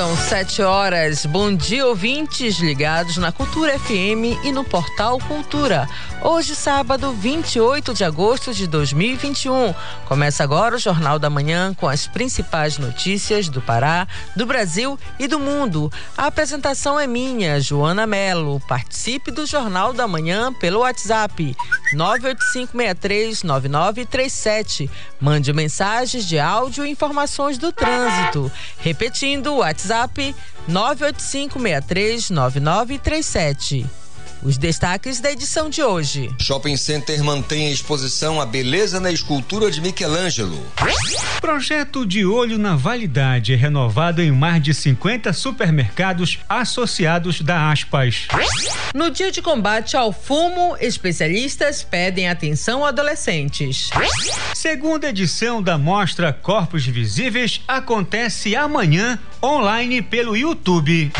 São sete horas. Bom dia, ouvintes ligados na Cultura FM e no Portal Cultura. Hoje, sábado, 28 de agosto de 2021. Começa agora o Jornal da Manhã com as principais notícias do Pará, do Brasil e do mundo. A apresentação é minha, Joana Melo. Participe do Jornal da Manhã pelo WhatsApp 985639937. Mande mensagens de áudio e informações do trânsito. Repetindo o WhatsApp WhatsApp 985639937. Os destaques da edição de hoje. Shopping Center mantém a exposição A Beleza na Escultura de Michelangelo. Projeto de olho na validade é renovado em mais de 50 supermercados associados da Aspas. No dia de combate ao fumo, especialistas pedem atenção a adolescentes. Segunda edição da mostra Corpos Visíveis acontece amanhã online pelo YouTube.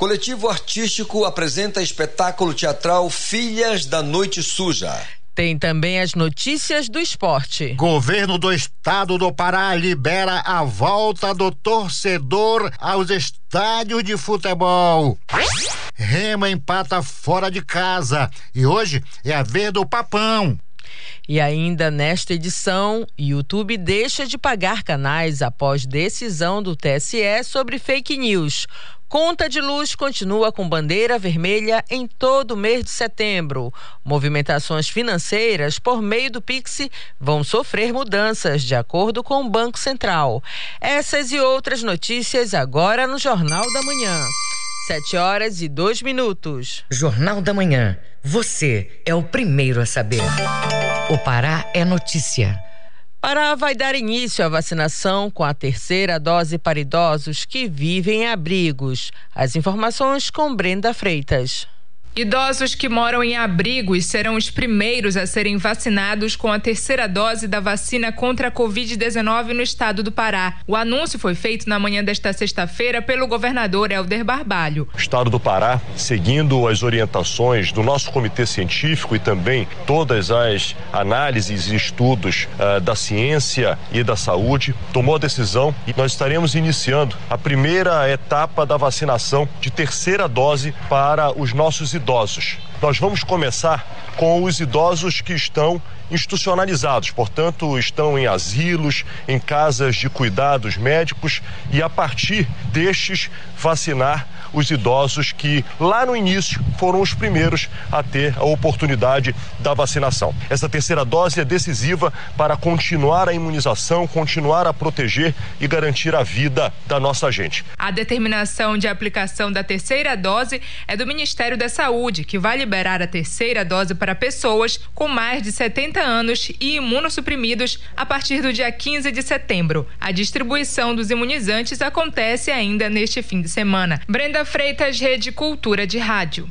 Coletivo artístico apresenta espetáculo teatral Filhas da Noite Suja. Tem também as notícias do esporte. Governo do Estado do Pará libera a volta do torcedor aos estádios de futebol. Rema empata fora de casa e hoje é a vez do papão. E ainda nesta edição, YouTube deixa de pagar canais após decisão do TSE sobre fake news. Conta de luz continua com bandeira vermelha em todo o mês de setembro. Movimentações financeiras por meio do Pix vão sofrer mudanças, de acordo com o Banco Central. Essas e outras notícias agora no Jornal da Manhã. Sete horas e dois minutos. Jornal da Manhã. Você é o primeiro a saber. O Pará é notícia. Pará vai dar início à vacinação com a terceira dose para idosos que vivem em abrigos. As informações com Brenda Freitas. Idosos que moram em abrigos serão os primeiros a serem vacinados com a terceira dose da vacina contra a Covid-19 no estado do Pará. O anúncio foi feito na manhã desta sexta-feira pelo governador Helder Barbalho. O estado do Pará, seguindo as orientações do nosso comitê científico e também todas as análises e estudos uh, da ciência e da saúde, tomou a decisão e nós estaremos iniciando a primeira etapa da vacinação de terceira dose para os nossos idosos idosos. Nós vamos começar com os idosos que estão institucionalizados, portanto, estão em asilos, em casas de cuidados médicos e a partir destes vacinar os idosos que lá no início foram os primeiros a ter a oportunidade da vacinação. Essa terceira dose é decisiva para continuar a imunização, continuar a proteger e garantir a vida da nossa gente. A determinação de aplicação da terceira dose é do Ministério da Saúde, que vai liberar a terceira dose para pessoas com mais de 70 anos e imunossuprimidos a partir do dia 15 de setembro. A distribuição dos imunizantes acontece ainda neste fim de semana. Brenda Freitas, Rede Cultura de Rádio.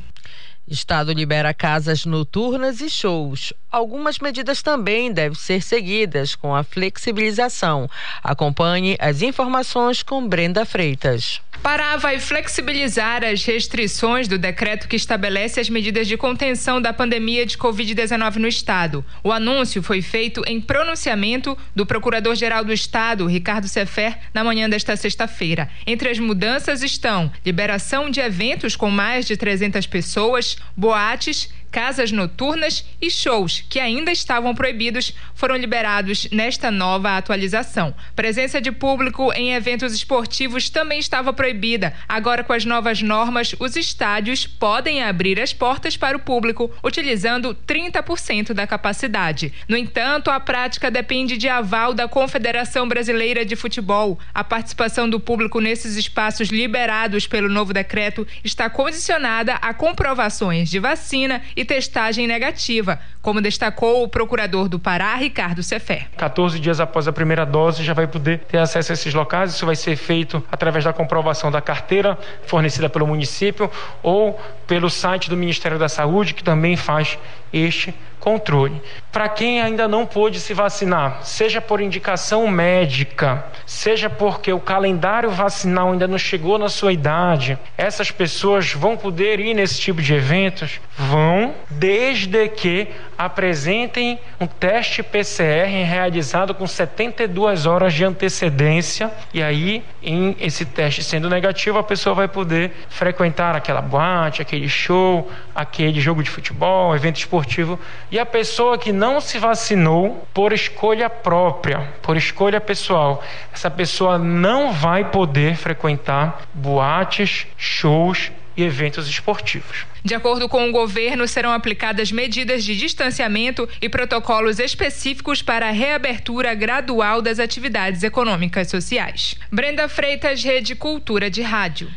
Estado libera casas noturnas e shows. Algumas medidas também devem ser seguidas com a flexibilização. Acompanhe as informações com Brenda Freitas. Pará vai flexibilizar as restrições do decreto que estabelece as medidas de contenção da pandemia de Covid-19 no estado. O anúncio foi feito em pronunciamento do Procurador-Geral do Estado, Ricardo Sefer, na manhã desta sexta-feira. Entre as mudanças estão liberação de eventos com mais de 300 pessoas, boates casas noturnas e shows que ainda estavam proibidos foram liberados nesta nova atualização. Presença de público em eventos esportivos também estava proibida. Agora, com as novas normas, os estádios podem abrir as portas para o público, utilizando 30% da capacidade. No entanto, a prática depende de aval da Confederação Brasileira de Futebol. A participação do público nesses espaços liberados pelo novo decreto está condicionada a comprovações de vacina e testagem negativa, como destacou o procurador do Pará, Ricardo Cefé. 14 dias após a primeira dose já vai poder ter acesso a esses locais. Isso vai ser feito através da comprovação da carteira fornecida pelo município ou pelo site do Ministério da Saúde, que também faz este controle. Para quem ainda não pôde se vacinar, seja por indicação médica, seja porque o calendário vacinal ainda não chegou na sua idade, essas pessoas vão poder ir nesse tipo de eventos? Vão, desde que apresentem um teste PCR realizado com 72 horas de antecedência e aí em esse teste sendo negativo a pessoa vai poder frequentar aquela boate, aquele show, aquele jogo de futebol, evento esportivo e a pessoa que não se vacinou por escolha própria, por escolha pessoal, essa pessoa não vai poder frequentar boates, shows e eventos esportivos. De acordo com o governo, serão aplicadas medidas de distanciamento e protocolos específicos para a reabertura gradual das atividades econômicas sociais. Brenda Freitas, Rede Cultura de Rádio.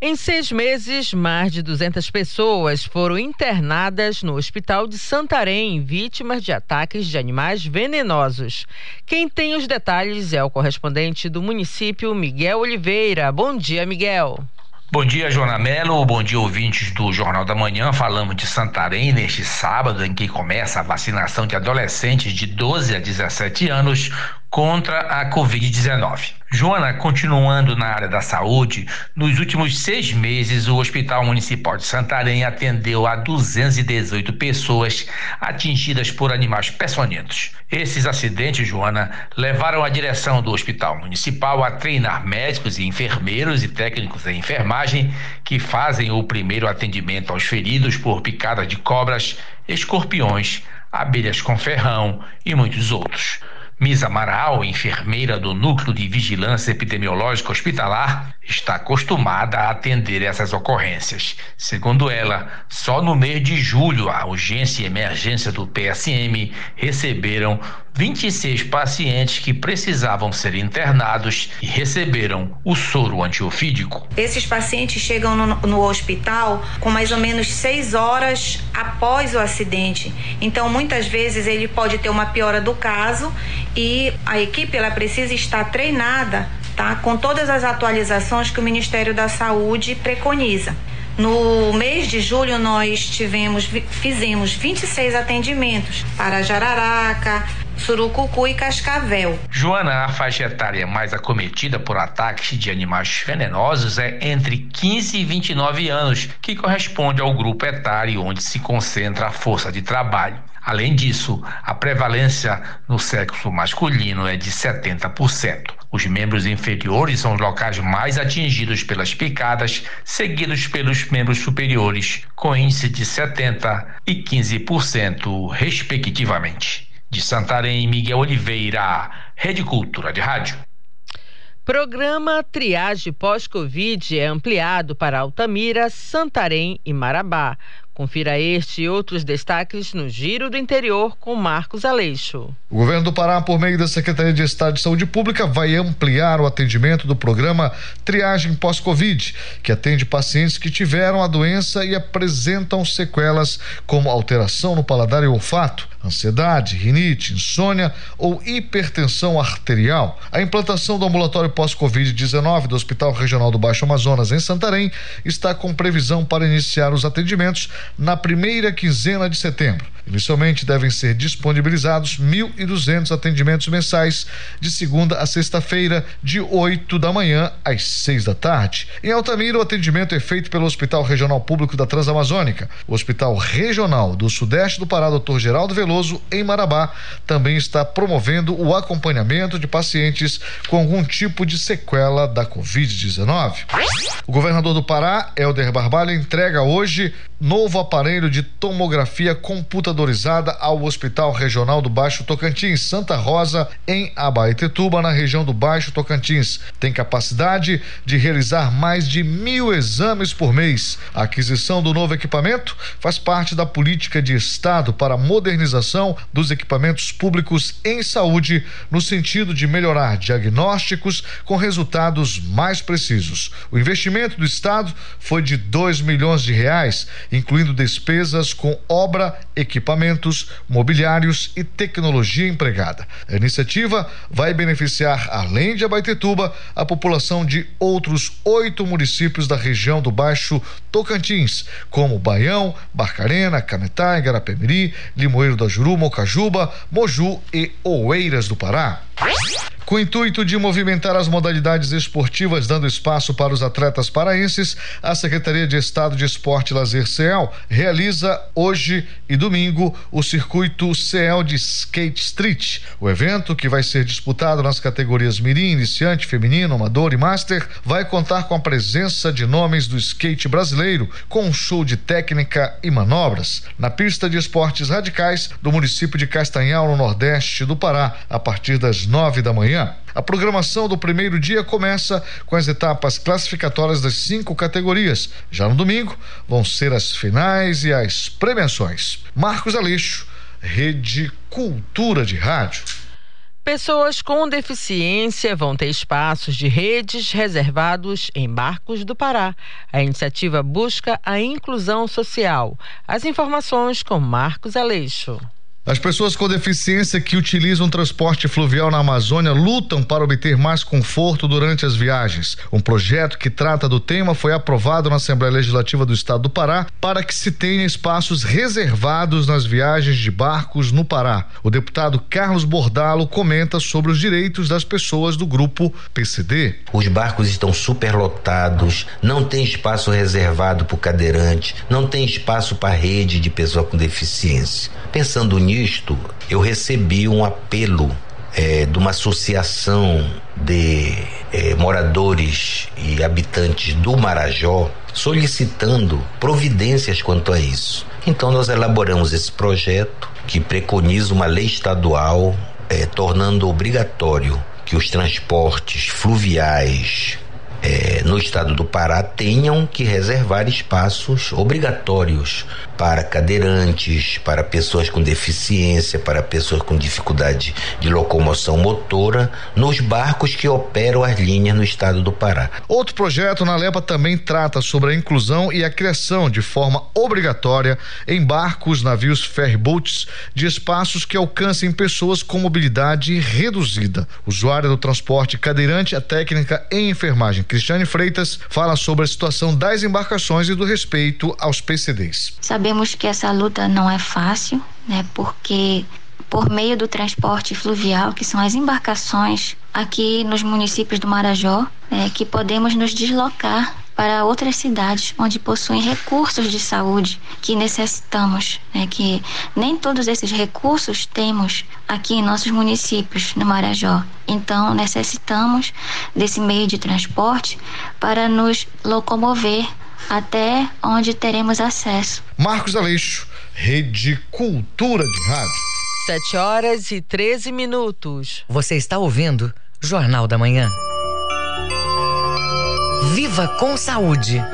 Em seis meses, mais de 200 pessoas foram internadas no Hospital de Santarém, vítimas de ataques de animais venenosos. Quem tem os detalhes é o correspondente do município, Miguel Oliveira. Bom dia, Miguel. Bom dia, Joana Melo. Bom dia, ouvintes do Jornal da Manhã. Falamos de Santarém neste sábado, em que começa a vacinação de adolescentes de 12 a 17 anos contra a Covid-19. Joana, continuando na área da saúde, nos últimos seis meses, o Hospital Municipal de Santarém atendeu a 218 pessoas atingidas por animais peçonhentos. Esses acidentes, Joana, levaram a direção do Hospital Municipal a treinar médicos e enfermeiros e técnicos de enfermagem que fazem o primeiro atendimento aos feridos por picadas de cobras, escorpiões, abelhas com ferrão e muitos outros. Misa Amaral, enfermeira do Núcleo de Vigilância Epidemiológica Hospitalar, está acostumada a atender essas ocorrências. Segundo ela, só no mês de julho, a urgência e emergência do PSM receberam 26 pacientes que precisavam ser internados e receberam o soro antiofídico. Esses pacientes chegam no, no, hospital com mais ou menos seis horas após o acidente. Então, muitas vezes ele pode ter uma piora do caso e a equipe ela precisa estar treinada, tá, com todas as atualizações que o Ministério da Saúde preconiza. No mês de julho nós tivemos fizemos 26 atendimentos para Jararaca, Surucucu e Cascavel. Joana, a faixa etária mais acometida por ataques de animais venenosos é entre 15 e 29 anos, que corresponde ao grupo etário onde se concentra a força de trabalho. Além disso, a prevalência no sexo masculino é de 70%. Os membros inferiores são os locais mais atingidos pelas picadas, seguidos pelos membros superiores, com índice de 70% e 15%, respectivamente. De Santarém, Miguel Oliveira, Rede Cultura de Rádio. Programa Triagem Pós-Covid é ampliado para Altamira, Santarém e Marabá. Confira este e outros destaques no Giro do Interior com Marcos Aleixo. O governo do Pará, por meio da Secretaria de Estado de Saúde Pública, vai ampliar o atendimento do programa Triagem Pós-Covid, que atende pacientes que tiveram a doença e apresentam sequelas como alteração no paladar e olfato, ansiedade, rinite, insônia ou hipertensão arterial. A implantação do ambulatório pós-Covid-19 do Hospital Regional do Baixo Amazonas, em Santarém, está com previsão para iniciar os atendimentos na primeira quinzena de setembro. Inicialmente devem ser disponibilizados 1.200 atendimentos mensais de segunda a sexta-feira, de 8 da manhã às 6 da tarde. Em Altamira, o atendimento é feito pelo Hospital Regional Público da Transamazônica. O Hospital Regional do Sudeste do Pará, Dr. Geraldo Veloso, em Marabá, também está promovendo o acompanhamento de pacientes com algum tipo de sequela da Covid-19. O governador do Pará, Helder Barbalho, entrega hoje novo aparelho de tomografia computadorizada ao Hospital Regional do Baixo Tocantins, Santa Rosa, em Abaetetuba, na região do Baixo Tocantins. Tem capacidade de realizar mais de mil exames por mês. A aquisição do novo equipamento faz parte da política de Estado para a modernização dos equipamentos públicos em saúde, no sentido de melhorar diagnósticos com resultados mais precisos. O investimento do Estado foi de 2 milhões de reais incluindo despesas com obra, equipamentos, mobiliários e tecnologia empregada. A iniciativa vai beneficiar, além de Abaitetuba, a população de outros oito municípios da região do Baixo Tocantins, como Baião, Barcarena, Cametá, Igarapé-Miri, Limoeiro da Juru, Mocajuba, Moju e Oeiras do Pará. Com o intuito de movimentar as modalidades esportivas, dando espaço para os atletas paraenses, a Secretaria de Estado de Esporte e Lazer CEL realiza hoje e domingo o circuito CEL de Skate Street. O evento, que vai ser disputado nas categorias Mirim, Iniciante, Feminino, Amador e Master, vai contar com a presença de nomes do skate brasileiro, com um show de técnica e manobras, na pista de esportes radicais do município de Castanhal, no Nordeste do Pará, a partir das nove da manhã. A programação do primeiro dia começa com as etapas classificatórias das cinco categorias. Já no domingo, vão ser as finais e as premiações. Marcos Aleixo, Rede Cultura de Rádio. Pessoas com deficiência vão ter espaços de redes reservados em barcos do Pará. A iniciativa busca a inclusão social. As informações com Marcos Aleixo. As pessoas com deficiência que utilizam transporte fluvial na Amazônia lutam para obter mais conforto durante as viagens. Um projeto que trata do tema foi aprovado na Assembleia Legislativa do Estado do Pará para que se tenha espaços reservados nas viagens de barcos no Pará. O deputado Carlos Bordalo comenta sobre os direitos das pessoas do grupo PCD. Os barcos estão superlotados, não tem espaço reservado para o cadeirante, não tem espaço para rede de pessoa com deficiência. Pensando nisso, isto, eu recebi um apelo é, de uma associação de é, moradores e habitantes do Marajó solicitando providências quanto a isso. Então nós elaboramos esse projeto que preconiza uma lei estadual é, tornando obrigatório que os transportes fluviais é, no estado do Pará tenham que reservar espaços obrigatórios para cadeirantes, para pessoas com deficiência, para pessoas com dificuldade de locomoção motora, nos barcos que operam as linhas no estado do Pará. Outro projeto na LEPA também trata sobre a inclusão e a criação de forma obrigatória em barcos, navios ferryboats de espaços que alcancem pessoas com mobilidade reduzida. Usuária do transporte cadeirante, a técnica em enfermagem Cristiane Freitas fala sobre a situação das embarcações e do respeito aos PCDs. Sabemos que essa luta não é fácil, né? Porque por meio do transporte fluvial, que são as embarcações aqui nos municípios do Marajó, é, que podemos nos deslocar para outras cidades onde possuem recursos de saúde que necessitamos, né, que nem todos esses recursos temos aqui em nossos municípios, no Marajó. Então, necessitamos desse meio de transporte para nos locomover até onde teremos acesso. Marcos Aleixo, Rede Cultura de Rádio. 7 horas e 13 minutos. Você está ouvindo Jornal da Manhã. Viva com saúde.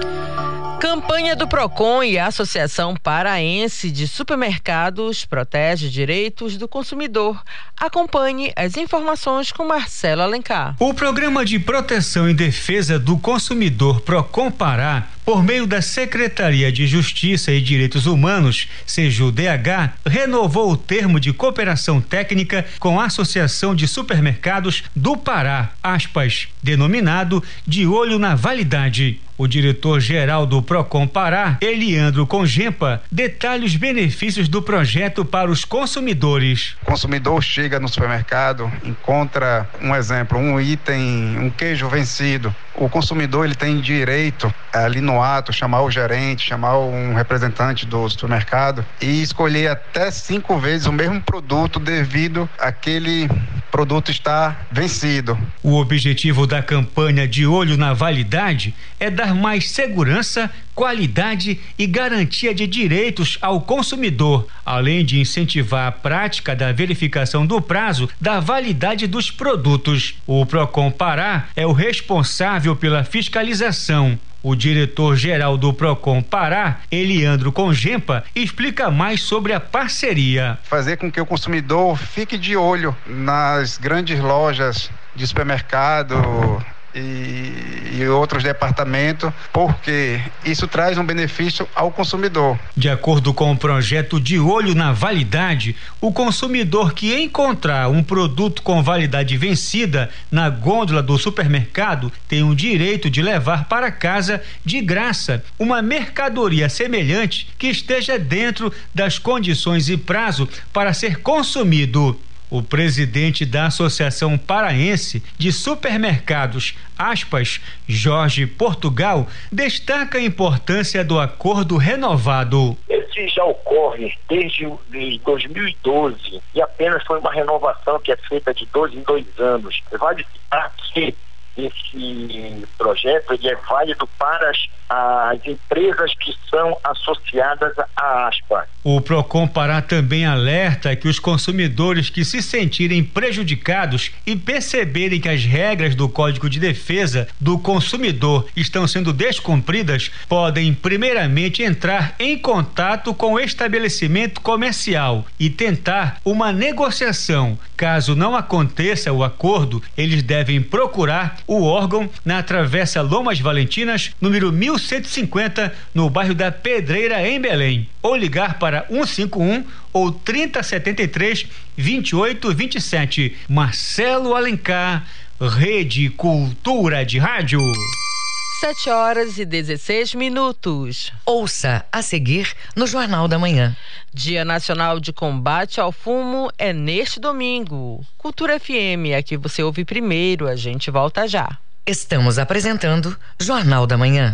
Campanha do Procon e a Associação Paraense de Supermercados protege direitos do consumidor. Acompanhe as informações com Marcelo Alencar. O Programa de Proteção e Defesa do Consumidor Procon Pará por meio da Secretaria de Justiça e Direitos Humanos, SEJUDH, renovou o termo de cooperação técnica com a Associação de Supermercados do Pará, aspas, denominado de olho na validade. O diretor-geral do Procon Pará, Eliandro Congempa, detalha os benefícios do projeto para os consumidores. O consumidor chega no supermercado, encontra um exemplo, um item, um queijo vencido. O consumidor ele tem direito ali no ato chamar o gerente, chamar um representante do supermercado e escolher até cinco vezes o mesmo produto devido aquele produto estar vencido. O objetivo da campanha de olho na validade é dar mais segurança, qualidade e garantia de direitos ao consumidor, além de incentivar a prática da verificação do prazo da validade dos produtos. O Procon Pará é o responsável pela fiscalização. O diretor-geral do Procon Pará, Eliandro Congempa, explica mais sobre a parceria. Fazer com que o consumidor fique de olho nas grandes lojas de supermercado, e, e outros departamentos, porque isso traz um benefício ao consumidor. De acordo com o projeto De Olho na Validade, o consumidor que encontrar um produto com validade vencida na gôndola do supermercado tem o direito de levar para casa de graça uma mercadoria semelhante que esteja dentro das condições e prazo para ser consumido. O presidente da Associação Paraense de Supermercados, aspas, Jorge Portugal, destaca a importância do acordo renovado. Esse já ocorre desde 2012 e apenas foi uma renovação que é feita de dois em dois anos. Vale citar que esse projeto ele é válido para as, as empresas que são associadas à ASPA. O Procon Pará também alerta que os consumidores que se sentirem prejudicados e perceberem que as regras do Código de Defesa do Consumidor estão sendo descumpridas podem primeiramente entrar em contato com o estabelecimento comercial e tentar uma negociação. Caso não aconteça o acordo, eles devem procurar o órgão na Travessa Lomas Valentinas, número 1150, no bairro da Pedreira, em Belém, ou ligar para 151 ou 3073 2827. Marcelo Alencar, Rede Cultura de Rádio. 7 horas e 16 minutos. Ouça a seguir no Jornal da Manhã. Dia Nacional de Combate ao Fumo é neste domingo. Cultura FM, aqui você ouve primeiro, a gente volta já. Estamos apresentando Jornal da Manhã.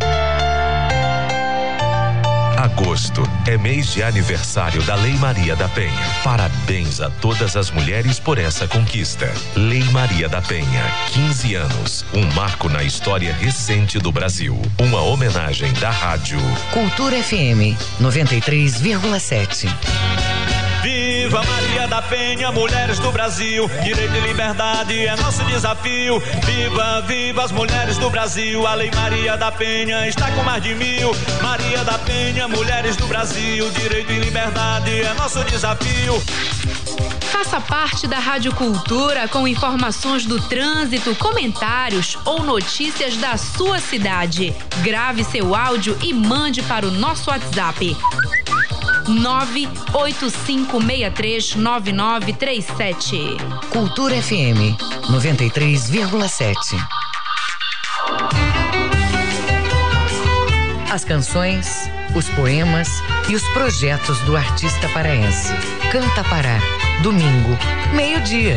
Agosto é mês de aniversário da Lei Maria da Penha. Parabéns a todas as mulheres por essa conquista. Lei Maria da Penha, 15 anos, um marco na história recente do Brasil. Uma homenagem da rádio Cultura FM 93,7. Viva Maria da Penha, mulheres do Brasil. Direito e liberdade é nosso desafio. Viva, viva as mulheres do Brasil. A Lei Maria da Penha está com mais de mil. Maria da Penha, mulheres do Brasil. Direito e liberdade é nosso desafio. Faça parte da Rádio Cultura com informações do trânsito, comentários ou notícias da sua cidade. Grave seu áudio e mande para o nosso WhatsApp. 985639937. Cultura FM 93,7. As canções, os poemas e os projetos do artista paraense. Canta Pará, domingo, meio-dia.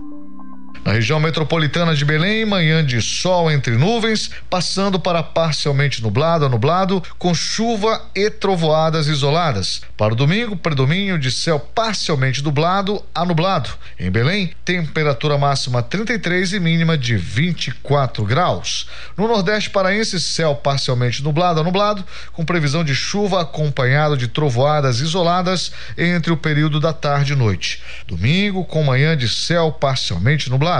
Na região metropolitana de Belém, manhã de sol entre nuvens, passando para parcialmente nublado a nublado, com chuva e trovoadas isoladas. Para o domingo, predomínio de céu parcialmente nublado a nublado. Em Belém, temperatura máxima 33 e mínima de 24 graus. No Nordeste paraense, céu parcialmente nublado a nublado, com previsão de chuva acompanhado de trovoadas isoladas entre o período da tarde e noite. Domingo, com manhã de céu parcialmente nublado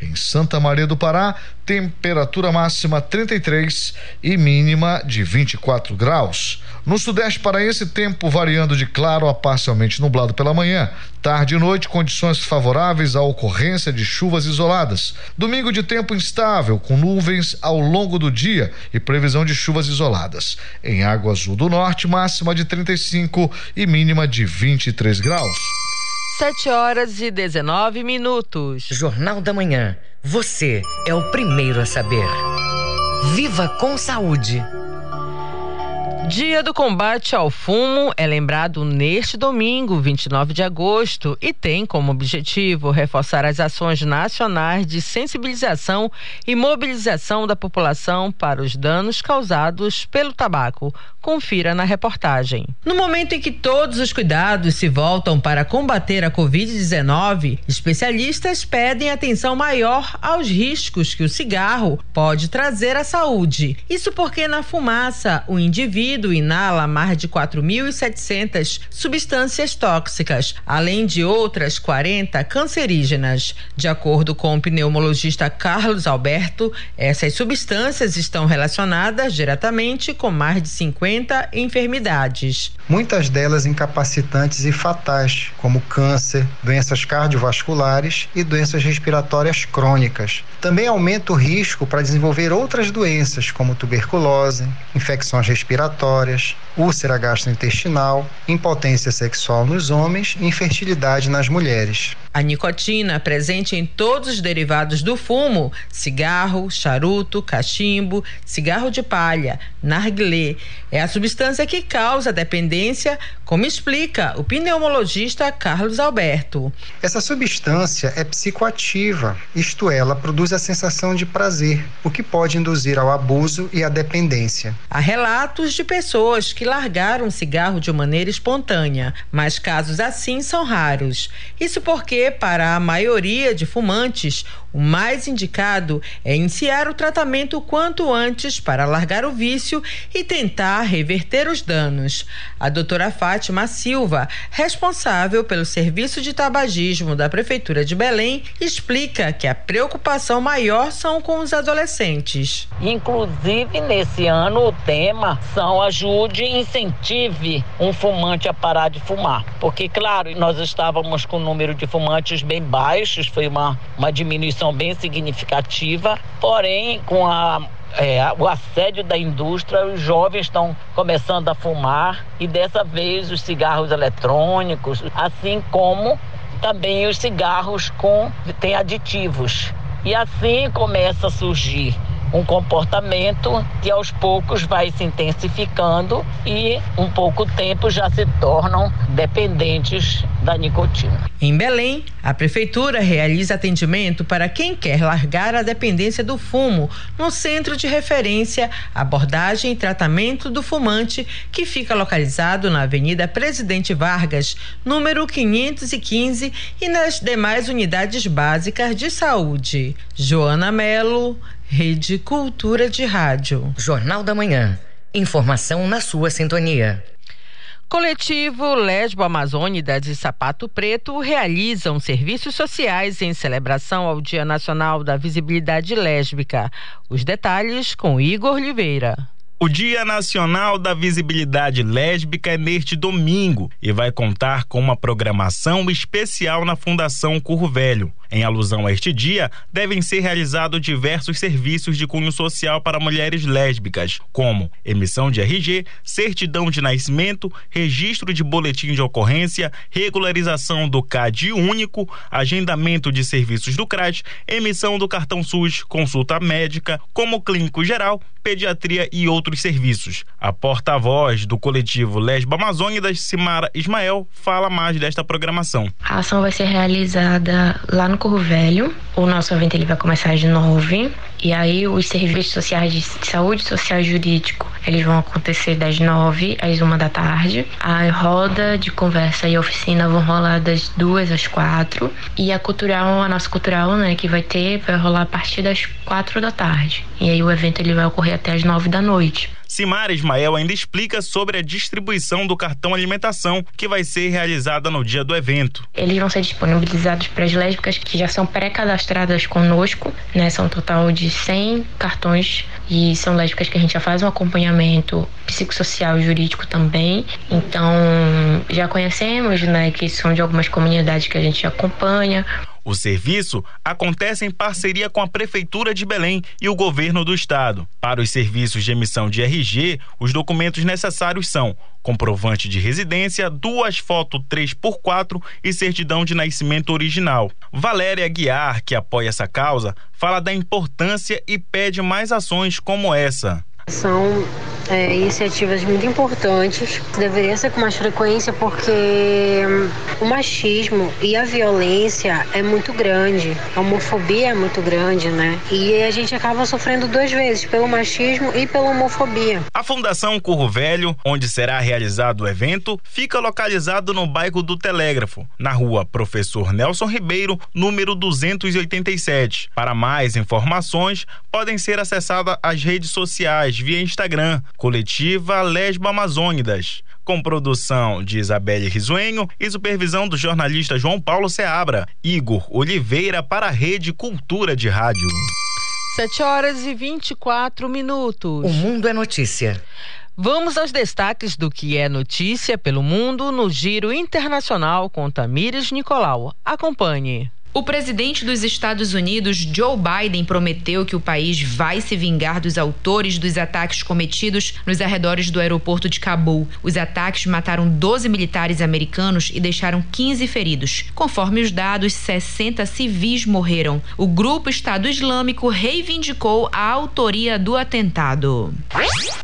em Santa Maria do Pará, temperatura máxima 33 e mínima de 24 graus. No sudeste paraense, tempo variando de claro a parcialmente nublado pela manhã. Tarde e noite, condições favoráveis à ocorrência de chuvas isoladas. Domingo de tempo instável, com nuvens ao longo do dia e previsão de chuvas isoladas. Em Água Azul do Norte, máxima de 35 e mínima de 23 graus. 7 horas e 19 minutos. Jornal da Manhã. Você é o primeiro a saber. Viva com saúde. Dia do combate ao fumo é lembrado neste domingo, 29 de agosto, e tem como objetivo reforçar as ações nacionais de sensibilização e mobilização da população para os danos causados pelo tabaco. Confira na reportagem. No momento em que todos os cuidados se voltam para combater a Covid-19, especialistas pedem atenção maior aos riscos que o cigarro pode trazer à saúde. Isso porque na fumaça o indivíduo indivíduo inala mais de 4.700 substâncias tóxicas, além de outras 40 cancerígenas. De acordo com o pneumologista Carlos Alberto, essas substâncias estão relacionadas diretamente com mais de 50 enfermidades. Muitas delas incapacitantes e fatais, como câncer, doenças cardiovasculares e doenças respiratórias crônicas. Também aumenta o risco para desenvolver outras doenças, como tuberculose, infecções respiratórias, úlcera gastrointestinal, impotência sexual nos homens e infertilidade nas mulheres. A nicotina, presente em todos os derivados do fumo, cigarro, charuto, cachimbo, cigarro de palha, narguilé, é a substância que causa dependência, como explica o pneumologista Carlos Alberto. Essa substância é psicoativa, isto é, ela produz a sensação de prazer, o que pode induzir ao abuso e à dependência. Há relatos de pessoas que largaram o cigarro de maneira espontânea, mas casos assim são raros. Isso porque, para a maioria de fumantes, o mais indicado é iniciar o tratamento quanto antes para largar o vício e tentar reverter os danos. A doutora Fátima Silva, responsável pelo serviço de tabagismo da Prefeitura de Belém, explica que a preocupação maior são com os adolescentes. Inclusive, nesse ano, o tema são ajude e incentive um fumante a parar de fumar. Porque, claro, nós estávamos com o número de fumantes bem baixos, foi uma, uma diminuição bem significativa, porém, com a é, o assédio da indústria, os jovens estão começando a fumar e dessa vez os cigarros eletrônicos, assim como também os cigarros com tem aditivos. E assim começa a surgir um comportamento que aos poucos vai se intensificando e um pouco tempo já se tornam dependentes da nicotina. Em Belém, a prefeitura realiza atendimento para quem quer largar a dependência do fumo no centro de referência, abordagem e tratamento do fumante, que fica localizado na Avenida Presidente Vargas, número 515 e nas demais unidades básicas de saúde. Joana Melo, Rede Cultura de Rádio. Jornal da Manhã. Informação na sua sintonia. Coletivo Lesbo Amazônida de Sapato Preto realizam serviços sociais em celebração ao Dia Nacional da Visibilidade Lésbica. Os detalhes com Igor Oliveira. O Dia Nacional da Visibilidade Lésbica é neste domingo e vai contar com uma programação especial na Fundação Curro Velho. Em alusão a este dia, devem ser realizados diversos serviços de cunho social para mulheres lésbicas, como emissão de RG, certidão de nascimento, registro de boletim de ocorrência, regularização do CAD único, agendamento de serviços do CRAS, emissão do cartão SUS, consulta médica, como clínico geral, pediatria e outros serviços. A porta-voz do coletivo Lesbo Amazônidas, Simara Ismael, fala mais desta programação. A ação vai ser realizada lá no Corro Velho. O nosso evento ele vai começar às nove. E aí os serviços sociais de saúde social e jurídico, eles vão acontecer das nove às uma da tarde. A roda de conversa e oficina vão rolar das duas às quatro. E a cultural, a nossa cultural, né, que vai ter, vai rolar a partir das quatro da tarde. E aí o evento ele vai ocorrer até as nove da noite. Simara Ismael ainda explica sobre a distribuição do cartão alimentação que vai ser realizada no dia do evento. Eles vão ser disponibilizados para as lésbicas que já são pré-cadastradas conosco, né? São um total de 100 cartões e são lésbicas que a gente já faz um acompanhamento psicossocial e jurídico também. Então, já conhecemos, né, que são de algumas comunidades que a gente acompanha. O serviço acontece em parceria com a Prefeitura de Belém e o governo do estado. Para os serviços de emissão de RG, os documentos necessários são comprovante de residência, duas fotos 3x4 e certidão de nascimento original. Valéria Guiar, que apoia essa causa, fala da importância e pede mais ações como essa. São é, iniciativas muito importantes, deveria ser com mais frequência porque o machismo e a violência é muito grande, a homofobia é muito grande, né? E a gente acaba sofrendo duas vezes, pelo machismo e pela homofobia. A Fundação Curro Velho, onde será realizado o evento, fica localizado no bairro do Telégrafo, na rua Professor Nelson Ribeiro, número 287. Para mais informações, podem ser acessadas as redes sociais Via Instagram, coletiva Lesbo Amazônidas com produção de Isabelle Risuenho e supervisão do jornalista João Paulo Seabra. Igor Oliveira para a Rede Cultura de Rádio. 7 horas e 24 minutos. O Mundo é Notícia. Vamos aos destaques do que é notícia pelo mundo no Giro Internacional com Tamires Nicolau. Acompanhe. O presidente dos Estados Unidos, Joe Biden, prometeu que o país vai se vingar dos autores dos ataques cometidos nos arredores do aeroporto de Cabul. Os ataques mataram 12 militares americanos e deixaram 15 feridos. Conforme os dados, 60 civis morreram. O grupo Estado Islâmico reivindicou a autoria do atentado.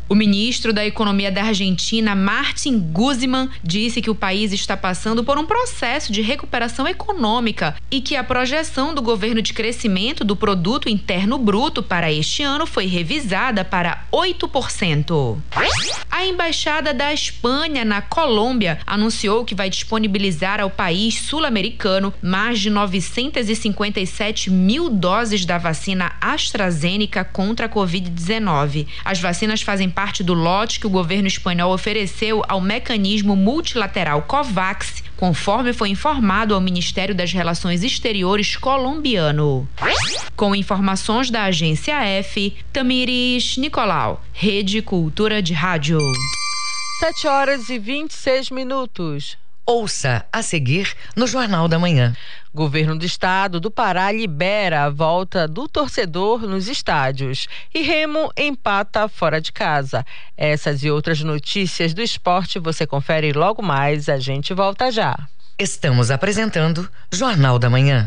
O ministro da Economia da Argentina, Martin Guzman, disse que o país está passando por um processo de recuperação econômica e que a projeção do governo de crescimento do produto interno bruto para este ano foi revisada para 8%. A embaixada da Espanha na Colômbia anunciou que vai disponibilizar ao país sul-americano mais de 957 mil doses da vacina AstraZeneca contra a Covid-19. As vacinas fazem parte do lote que o governo espanhol ofereceu ao mecanismo multilateral COVAX conforme foi informado ao Ministério das Relações Exteriores colombiano. Com informações da agência F, Tamires Nicolau, Rede Cultura de Rádio. 7 horas e 26 minutos. Ouça a seguir no Jornal da Manhã. Governo do Estado do Pará libera a volta do torcedor nos estádios e Remo empata fora de casa. Essas e outras notícias do esporte você confere logo mais. A gente volta já. Estamos apresentando Jornal da Manhã.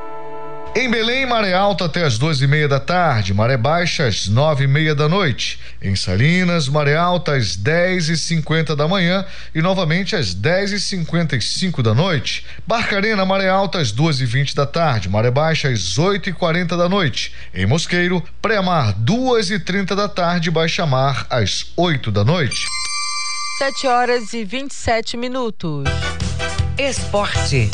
Em Belém, maré alta até as duas e meia da tarde, maré baixa às nove e meia da noite. Em Salinas, maré alta às dez e cinquenta da manhã e novamente às dez e cinquenta e cinco da noite. Barcarena, maré alta às duas e vinte da tarde, maré baixa às oito e quarenta da noite. Em Mosqueiro, pré-mar duas e trinta da tarde, baixa mar às oito da noite. 7 horas e 27 minutos. Esporte.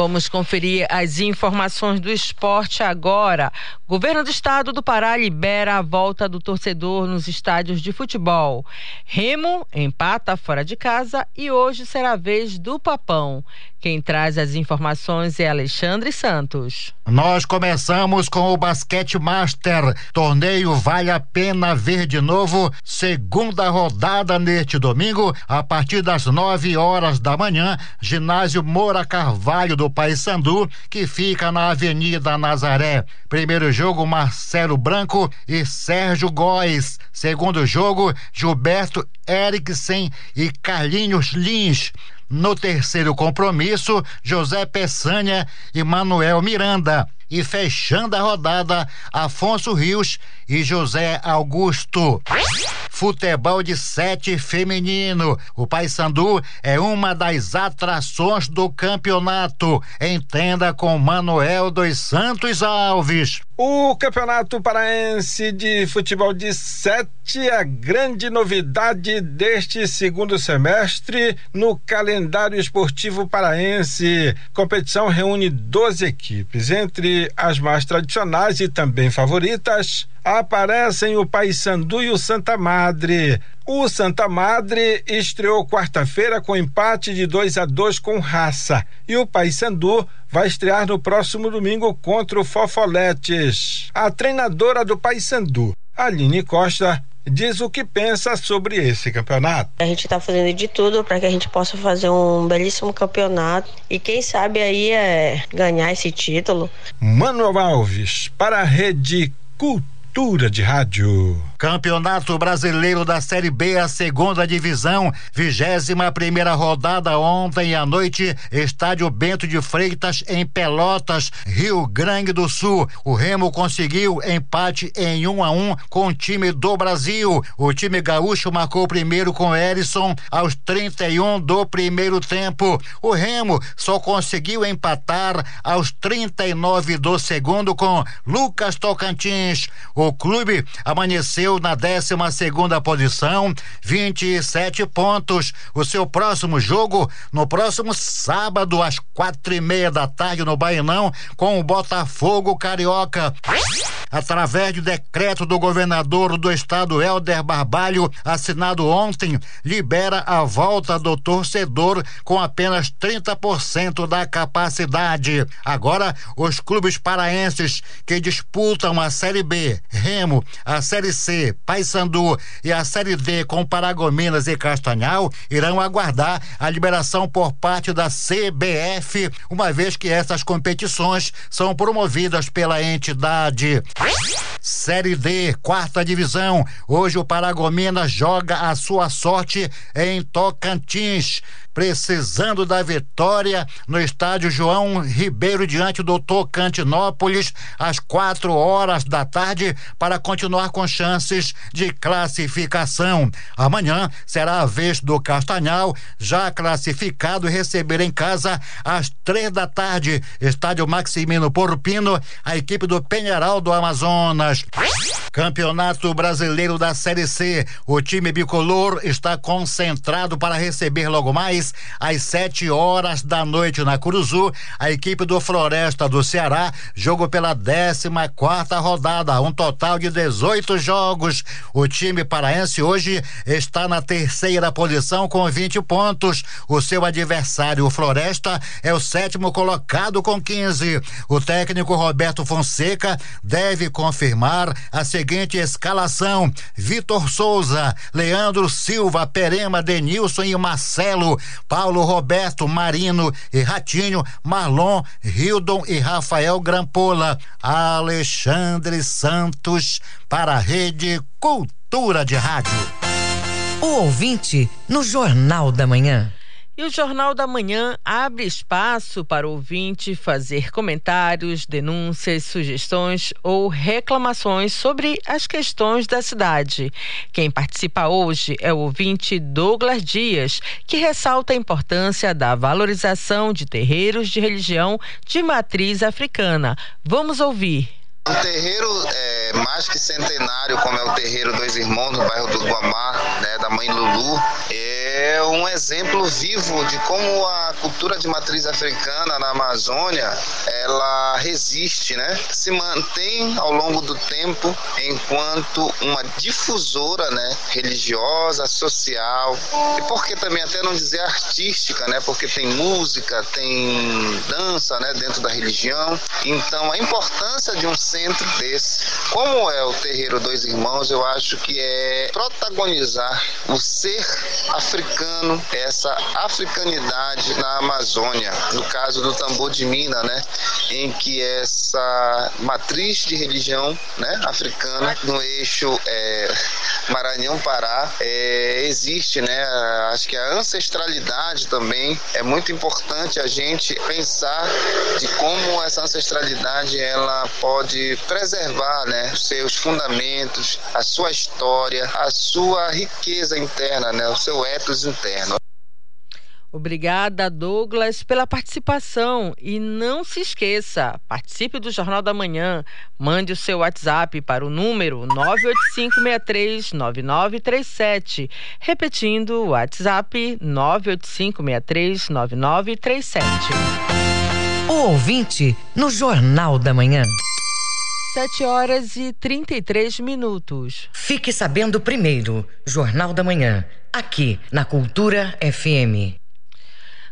Vamos conferir as informações do esporte agora. Governo do Estado do Pará libera a volta do torcedor nos estádios de futebol. Remo empata fora de casa e hoje será a vez do Papão. Quem traz as informações é Alexandre Santos. Nós começamos com o Basquete Master. Torneio vale a pena ver de novo. Segunda rodada neste domingo, a partir das 9 horas da manhã, ginásio Moura Carvalho do Paysandu, que fica na Avenida Nazaré. Primeiro jogo, Marcelo Branco e Sérgio Góes. Segundo jogo, Gilberto Eriksen e Carlinhos Lins. No terceiro compromisso, José Peçanha e Manuel Miranda. E fechando a rodada, Afonso Rios e José Augusto. Futebol de sete feminino. O Paysandu é uma das atrações do campeonato. Entenda com Manuel dos Santos Alves. O Campeonato Paraense de Futebol de Sete, a grande novidade deste segundo semestre no calendário esportivo paraense. Competição reúne 12 equipes, entre as mais tradicionais e também favoritas aparecem o Paysandu e o Santa Madre. O Santa Madre estreou quarta-feira com empate de 2 a 2 com raça. E o Paysandu vai estrear no próximo domingo contra o Fofoletes. A treinadora do Paysandu, Aline Costa, diz o que pensa sobre esse campeonato. A gente está fazendo de tudo para que a gente possa fazer um belíssimo campeonato e quem sabe aí é ganhar esse título. Manuel Alves para a Rede Cultura de Rádio. Campeonato Brasileiro da Série B, a segunda divisão, vigésima primeira rodada ontem à noite, estádio Bento de Freitas em Pelotas, Rio Grande do Sul. O Remo conseguiu empate em um a um com o time do Brasil. O time gaúcho marcou primeiro com Erison aos 31 do primeiro tempo. O Remo só conseguiu empatar aos 39 do segundo com Lucas Tocantins. O clube amanheceu na 12 segunda posição, 27 pontos. O seu próximo jogo no próximo sábado às quatro e meia da tarde no Bainão com o Botafogo Carioca. Através de decreto do governador do estado Helder Barbalho, assinado ontem, libera a volta do torcedor com apenas 30% da capacidade. Agora, os clubes paraenses que disputam a Série B, Remo, a Série C, Paysandu e a Série D com Paragominas e Castanhal irão aguardar a liberação por parte da CBF, uma vez que essas competições são promovidas pela entidade. Série D, quarta divisão. Hoje o Paragominas joga a sua sorte em Tocantins precisando da vitória no estádio João Ribeiro diante do Tocantinópolis às quatro horas da tarde para continuar com chances de classificação. Amanhã será a vez do Castanhal, já classificado, receber em casa às três da tarde, estádio Maximino Porpino, a equipe do Penharal do Amazonas. Campeonato Brasileiro da Série C. O time bicolor está concentrado para receber logo mais às sete horas da noite na Curuzu, a equipe do Floresta do Ceará jogou pela 14 quarta rodada, um total de 18 jogos. O time paraense hoje está na terceira posição com 20 pontos. O seu adversário, o Floresta, é o sétimo colocado com 15. O técnico Roberto Fonseca deve confirmar a seguinte escalação: Vitor Souza, Leandro Silva, Perema, Denilson e Marcelo. Paulo Roberto, Marino e Ratinho, Marlon, Hildon e Rafael Grampola, Alexandre Santos para a Rede Cultura de Rádio. O ouvinte no Jornal da Manhã. E o Jornal da Manhã abre espaço para o ouvinte fazer comentários, denúncias, sugestões ou reclamações sobre as questões da cidade. Quem participa hoje é o ouvinte Douglas Dias, que ressalta a importância da valorização de terreiros de religião de matriz africana. Vamos ouvir. Um terreiro é, mais que centenário, como é o Terreiro Dois Irmãos, no bairro do Guamá, né, da mãe Lulu, é um exemplo vivo de como a cultura de matriz africana na Amazônia ela resiste, né? Se mantém ao longo do tempo enquanto uma difusora, né, religiosa, social e porque também até não dizer artística, né? Porque tem música, tem dança, né, dentro da religião. Então a importância de um centro desse, como é o Terreiro Dois Irmãos, eu acho que é protagonizar o ser africano, essa africanidade na Amazônia, no caso do tambor de Mina, né, em que essa matriz de religião, né, africana no eixo é, Maranhão-Pará é, existe, né, acho que a ancestralidade também é muito importante a gente pensar de como essa ancestralidade ela pode preservar né, seus fundamentos, a sua história, a sua riqueza interna, né, o seu ethos interno. Obrigada, Douglas, pela participação. E não se esqueça, participe do Jornal da Manhã. Mande o seu WhatsApp para o número 985639937. Repetindo, o WhatsApp 985639937. O ouvinte no Jornal da Manhã. 7 horas e 33 minutos. Fique sabendo primeiro, Jornal da Manhã, aqui na Cultura FM.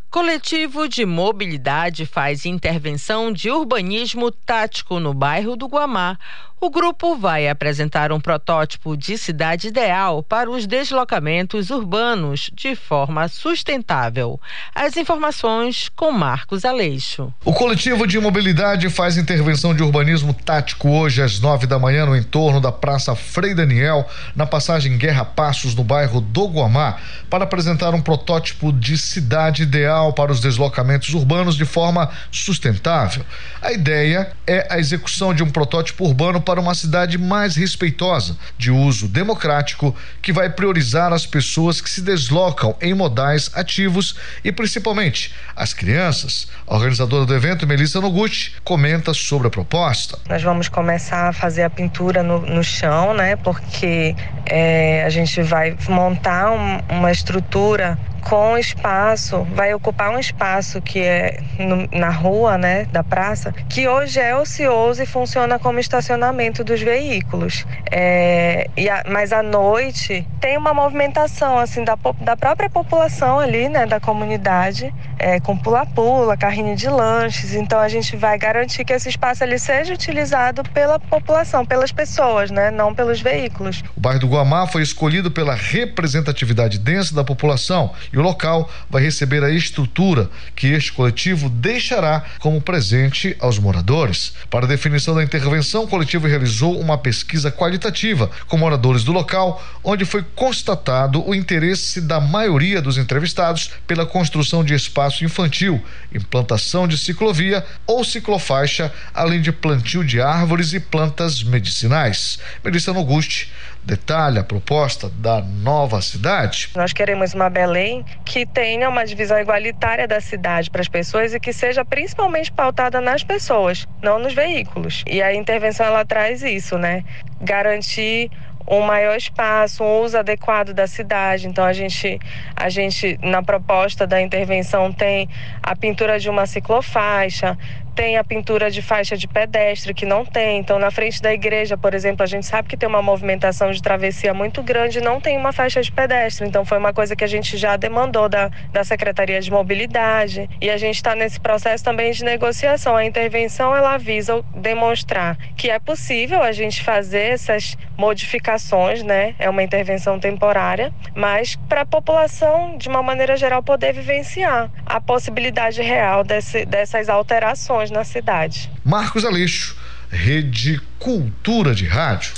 Coletivo de Mobilidade faz intervenção de urbanismo tático no bairro do Guamá. O grupo vai apresentar um protótipo de cidade ideal para os deslocamentos urbanos de forma sustentável. As informações com Marcos Aleixo. O coletivo de mobilidade faz intervenção de urbanismo tático hoje às nove da manhã no entorno da Praça Frei Daniel, na passagem Guerra Passos, no bairro do Guamá, para apresentar um protótipo de cidade ideal para os deslocamentos urbanos de forma sustentável. A ideia é a execução de um protótipo urbano para uma cidade mais respeitosa, de uso democrático, que vai priorizar as pessoas que se deslocam em modais ativos e principalmente as crianças. A organizadora do evento, Melissa Noguchi, comenta sobre a proposta. Nós vamos começar a fazer a pintura no, no chão, né? Porque é, a gente vai montar um, uma estrutura com espaço, vai ocupar um espaço que é no, na rua, né, da praça, que hoje é ocioso e funciona como estacionamento dos veículos. É, e a, mas à noite tem uma movimentação assim da, da própria população ali, né, da comunidade, é, com pula-pula, carrinho de lanches. Então a gente vai garantir que esse espaço ali seja utilizado pela população, pelas pessoas, né, não pelos veículos. O bairro do Guamá foi escolhido pela representatividade densa da população e o local vai receber a estrutura que este coletivo deixará como presente aos moradores. Para a definição da intervenção, o coletivo realizou uma pesquisa qualitativa com moradores do local, onde foi constatado o interesse da maioria dos entrevistados pela construção de espaço infantil, implantação de ciclovia ou ciclofaixa, além de plantio de árvores e plantas medicinais. Melissa Noguchi detalha a proposta da nova cidade. Nós queremos uma Belém que tenha uma divisão igualitária da cidade para as pessoas e que seja principalmente pautada nas pessoas, não nos veículos. E a intervenção ela traz isso, né? Garantir um maior espaço, um uso adequado da cidade. Então a gente, a gente na proposta da intervenção tem a pintura de uma ciclofaixa, tem a pintura de faixa de pedestre, que não tem. Então, na frente da igreja, por exemplo, a gente sabe que tem uma movimentação de travessia muito grande não tem uma faixa de pedestre. Então, foi uma coisa que a gente já demandou da, da Secretaria de Mobilidade. E a gente está nesse processo também de negociação. A intervenção, ela visa demonstrar que é possível a gente fazer essas modificações, né? É uma intervenção temporária, mas para a população, de uma maneira geral, poder vivenciar a possibilidade real desse, dessas alterações na cidade. Marcos Aleixo, Rede Cultura de Rádio.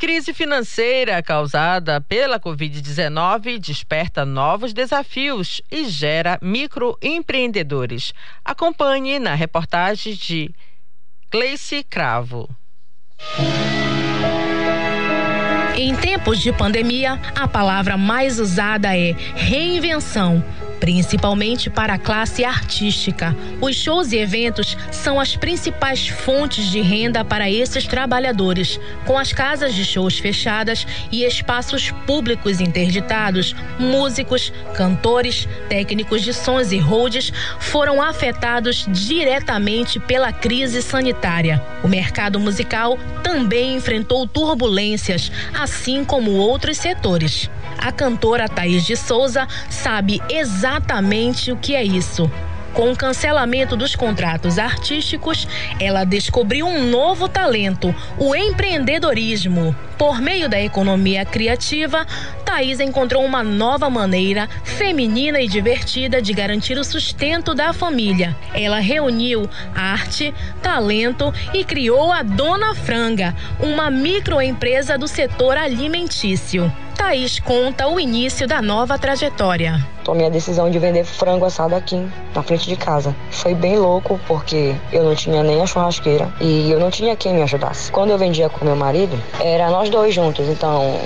Crise financeira causada pela Covid-19 desperta novos desafios e gera microempreendedores. Acompanhe na reportagem de Gleice Cravo. Em tempos de pandemia, a palavra mais usada é reinvenção principalmente para a classe artística. Os shows e eventos são as principais fontes de renda para esses trabalhadores. Com as casas de shows fechadas e espaços públicos interditados, músicos, cantores, técnicos de sons e holds foram afetados diretamente pela crise sanitária. O mercado musical também enfrentou turbulências, assim como outros setores. A cantora Thaís de Souza sabe exatamente o que é isso. Com o cancelamento dos contratos artísticos, ela descobriu um novo talento, o empreendedorismo. Por meio da economia criativa, Thaís encontrou uma nova maneira feminina e divertida de garantir o sustento da família. Ela reuniu arte, talento e criou a Dona Franga, uma microempresa do setor alimentício. Thaís conta o início da nova trajetória. Tomei a decisão de vender frango assado aqui, na frente de casa. Foi bem louco porque eu não tinha nem a churrasqueira e eu não tinha quem me ajudasse. Quando eu vendia com meu marido, era nós dois juntos, então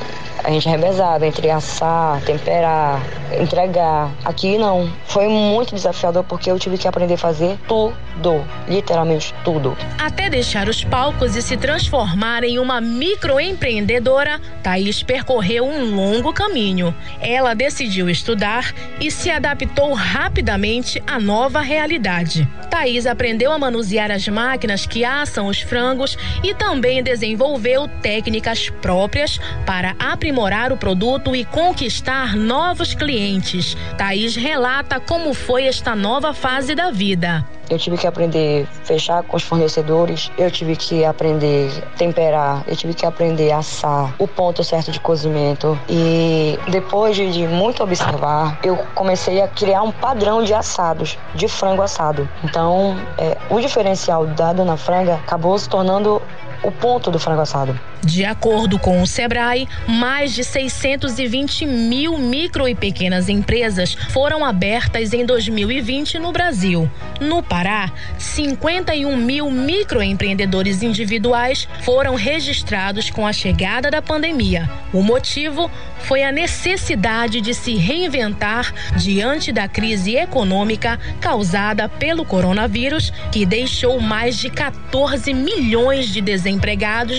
a gente revezava entre assar, temperar, entregar. Aqui não. Foi muito desafiador porque eu tive que aprender a fazer tudo, literalmente tudo. Até deixar os palcos e se transformar em uma microempreendedora, Thaís percorreu um longo caminho. Ela decidiu estudar e se adaptou rapidamente à nova realidade. Thaís aprendeu a manusear as máquinas que assam os frangos e também desenvolveu técnicas próprias para aprimorar aprimorar o produto e conquistar novos clientes. Thaís relata como foi esta nova fase da vida. Eu tive que aprender a fechar com os fornecedores, eu tive que aprender a temperar, eu tive que aprender a assar, o ponto certo de cozimento. E depois de, muito observar, eu comecei a criar um padrão de assados, de frango assado. Então, é, o diferencial da Dona Franga acabou se tornando o ponto do frango assado. De acordo com o Sebrae, mais de 620 mil micro e pequenas empresas foram abertas em 2020 no Brasil. No Pará, 51 mil microempreendedores individuais foram registrados com a chegada da pandemia. O motivo foi a necessidade de se reinventar diante da crise econômica causada pelo coronavírus, que deixou mais de 14 milhões de desempregados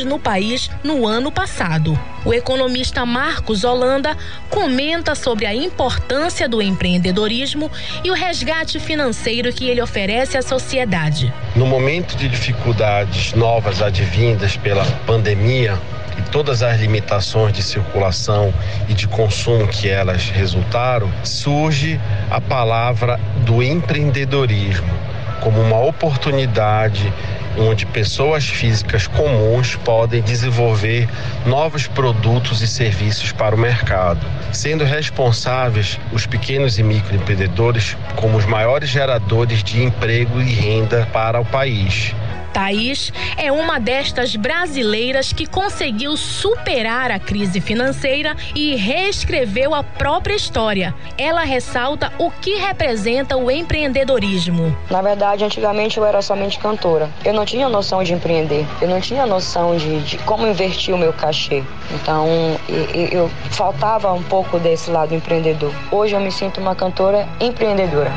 no país no ano passado. O economista Marcos Holanda comenta sobre a importância do empreendedorismo e o resgate financeiro que ele oferece à sociedade. No momento de dificuldades novas advindas pela pandemia, e todas as limitações de circulação e de consumo que elas resultaram, surge a palavra do empreendedorismo como uma oportunidade onde pessoas físicas comuns podem desenvolver novos produtos e serviços para o mercado, sendo responsáveis os pequenos e microempreendedores como os maiores geradores de emprego e renda para o país. Thaís é uma destas brasileiras que conseguiu superar a crise financeira e reescreveu a própria história. Ela ressalta o que representa o empreendedorismo. Na verdade, antigamente eu era somente cantora. Eu não tinha noção de empreender. Eu não tinha noção de, de como investir o meu cachê. Então, eu, eu faltava um pouco desse lado empreendedor. Hoje eu me sinto uma cantora empreendedora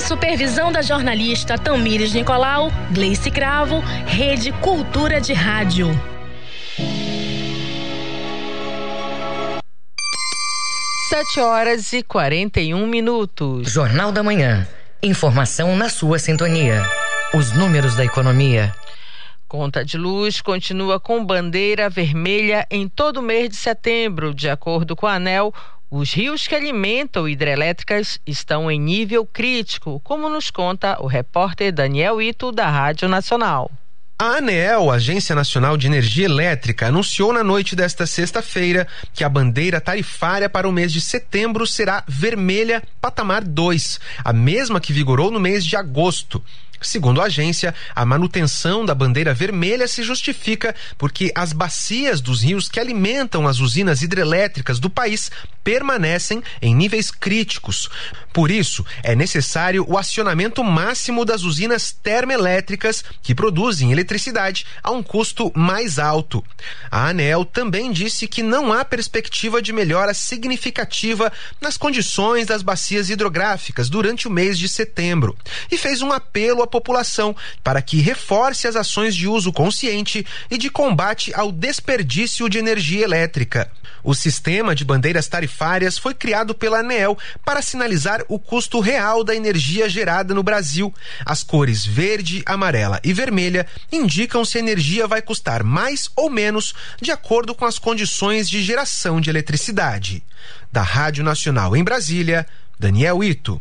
supervisão da jornalista Tamires Nicolau, Gleice Cravo, Rede Cultura de Rádio. Sete horas e quarenta e um minutos. Jornal da Manhã. Informação na sua sintonia. Os números da economia. Conta de luz continua com bandeira vermelha em todo o mês de setembro, de acordo com a ANEL. Os rios que alimentam hidrelétricas estão em nível crítico, como nos conta o repórter Daniel Ito, da Rádio Nacional. A ANEEL, Agência Nacional de Energia Elétrica, anunciou na noite desta sexta-feira que a bandeira tarifária para o mês de setembro será vermelha patamar 2, a mesma que vigorou no mês de agosto. Segundo a agência, a manutenção da bandeira vermelha se justifica porque as bacias dos rios que alimentam as usinas hidrelétricas do país permanecem em níveis críticos. Por isso, é necessário o acionamento máximo das usinas termoelétricas que produzem eletricidade a um custo mais alto. A ANEL também disse que não há perspectiva de melhora significativa nas condições das bacias hidrográficas durante o mês de setembro e fez um apelo à população para que reforce as ações de uso consciente e de combate ao desperdício de energia elétrica. O sistema de bandeiras tarifárias foi criado pela ANEEL para sinalizar o custo real da energia gerada no Brasil. As cores verde, amarela e vermelha indicam se a energia vai custar mais ou menos de acordo com as condições de geração de eletricidade. Da Rádio Nacional em Brasília, Daniel Ito.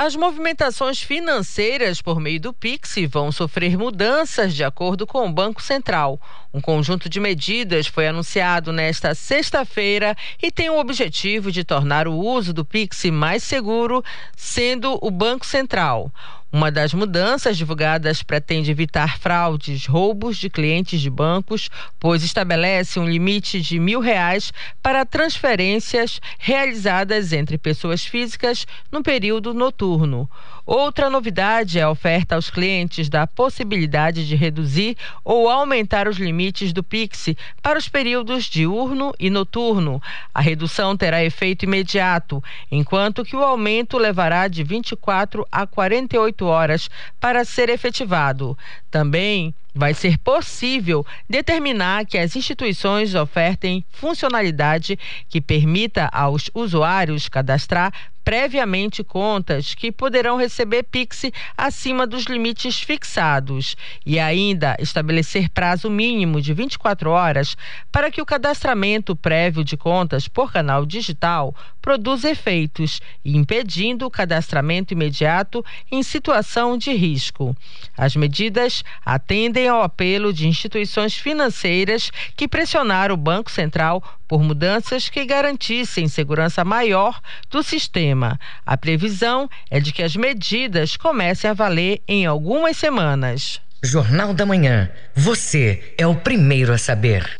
As movimentações financeiras por meio do Pix vão sofrer mudanças de acordo com o Banco Central. Um conjunto de medidas foi anunciado nesta sexta-feira e tem o objetivo de tornar o uso do Pix mais seguro, sendo o Banco Central. Uma das mudanças divulgadas pretende evitar fraudes, roubos de clientes de bancos, pois estabelece um limite de mil reais para transferências realizadas entre pessoas físicas no período noturno. Outra novidade é a oferta aos clientes da possibilidade de reduzir ou aumentar os limites do Pix para os períodos diurno e noturno. A redução terá efeito imediato, enquanto que o aumento levará de 24 a 48 horas para ser efetivado. Também vai ser possível determinar que as instituições ofertem funcionalidade que permita aos usuários cadastrar previamente contas que poderão receber Pix acima dos limites fixados e ainda estabelecer prazo mínimo de 24 horas para que o cadastramento prévio de contas por canal digital produza efeitos, impedindo o cadastramento imediato em situação de risco. As medidas atendem ao apelo de instituições financeiras que pressionaram o Banco Central por mudanças que garantissem segurança maior do sistema. A previsão é de que as medidas comecem a valer em algumas semanas. Jornal da Manhã. Você é o primeiro a saber.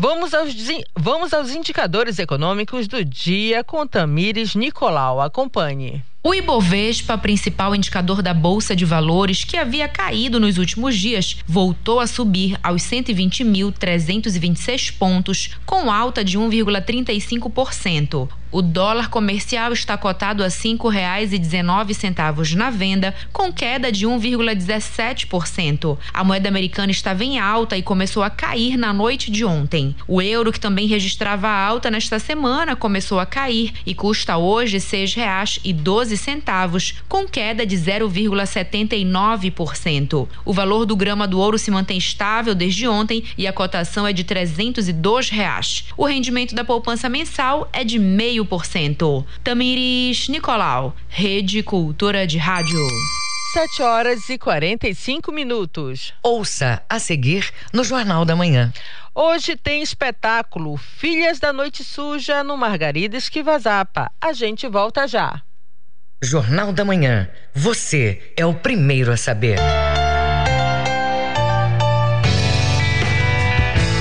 Vamos aos, vamos aos indicadores econômicos do dia com Tamires Nicolau. Acompanhe. O Ibovespa, principal indicador da Bolsa de Valores, que havia caído nos últimos dias, voltou a subir aos 120.326 pontos, com alta de 1,35%. O dólar comercial está cotado a R$ 5,19 na venda, com queda de 1,17%. A moeda americana estava em alta e começou a cair na noite de ontem. O euro, que também registrava alta nesta semana, começou a cair e custa hoje R$ 6,12 12 centavos, com queda de 0,79%. O valor do grama do ouro se mantém estável desde ontem e a cotação é de 302 reais. O rendimento da poupança mensal é de 0,5%. Tamiris Nicolau, Rede Cultura de Rádio. 7 horas e 45 minutos. Ouça a seguir no Jornal da Manhã. Hoje tem espetáculo Filhas da Noite Suja no Margarida Esquivazapa. A gente volta já. Jornal da Manhã. Você é o primeiro a saber.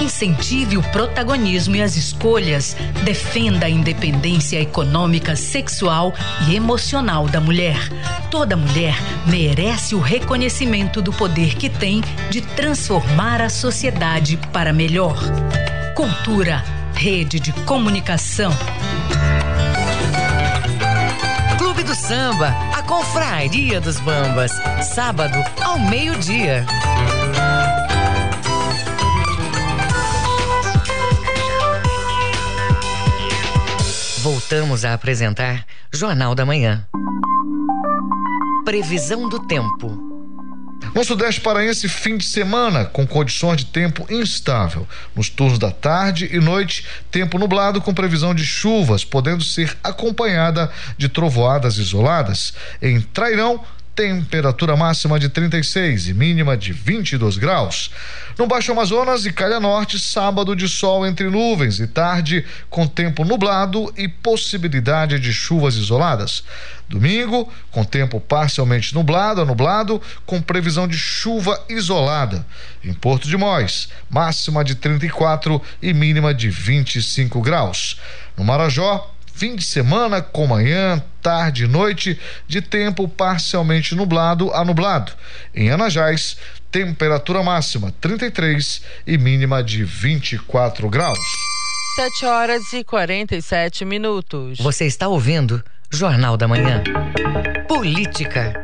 Incentive o protagonismo e as escolhas. Defenda a independência econômica, sexual e emocional da mulher. Toda mulher merece o reconhecimento do poder que tem de transformar a sociedade para melhor. Cultura, rede de comunicação. Clube do Samba, a Confraria dos Bambas. Sábado ao meio-dia. Voltamos a apresentar Jornal da Manhã. Previsão do tempo. No Sudeste Paraense, fim de semana, com condições de tempo instável. Nos turnos da tarde e noite, tempo nublado com previsão de chuvas, podendo ser acompanhada de trovoadas isoladas. Em Trairão, temperatura máxima de 36 e mínima de 22 graus. No Baixo Amazonas e Calha Norte, sábado de sol entre nuvens e tarde com tempo nublado e possibilidade de chuvas isoladas. Domingo, com tempo parcialmente nublado a nublado, com previsão de chuva isolada. Em Porto de Mós, máxima de 34 e mínima de 25 graus. No Marajó, fim de semana com manhã, tarde e noite de tempo parcialmente nublado a nublado. Em Anajás, temperatura máxima 33 e mínima de 24 graus. 7 horas e 47 minutos. Você está ouvindo Jornal da Manhã. Política.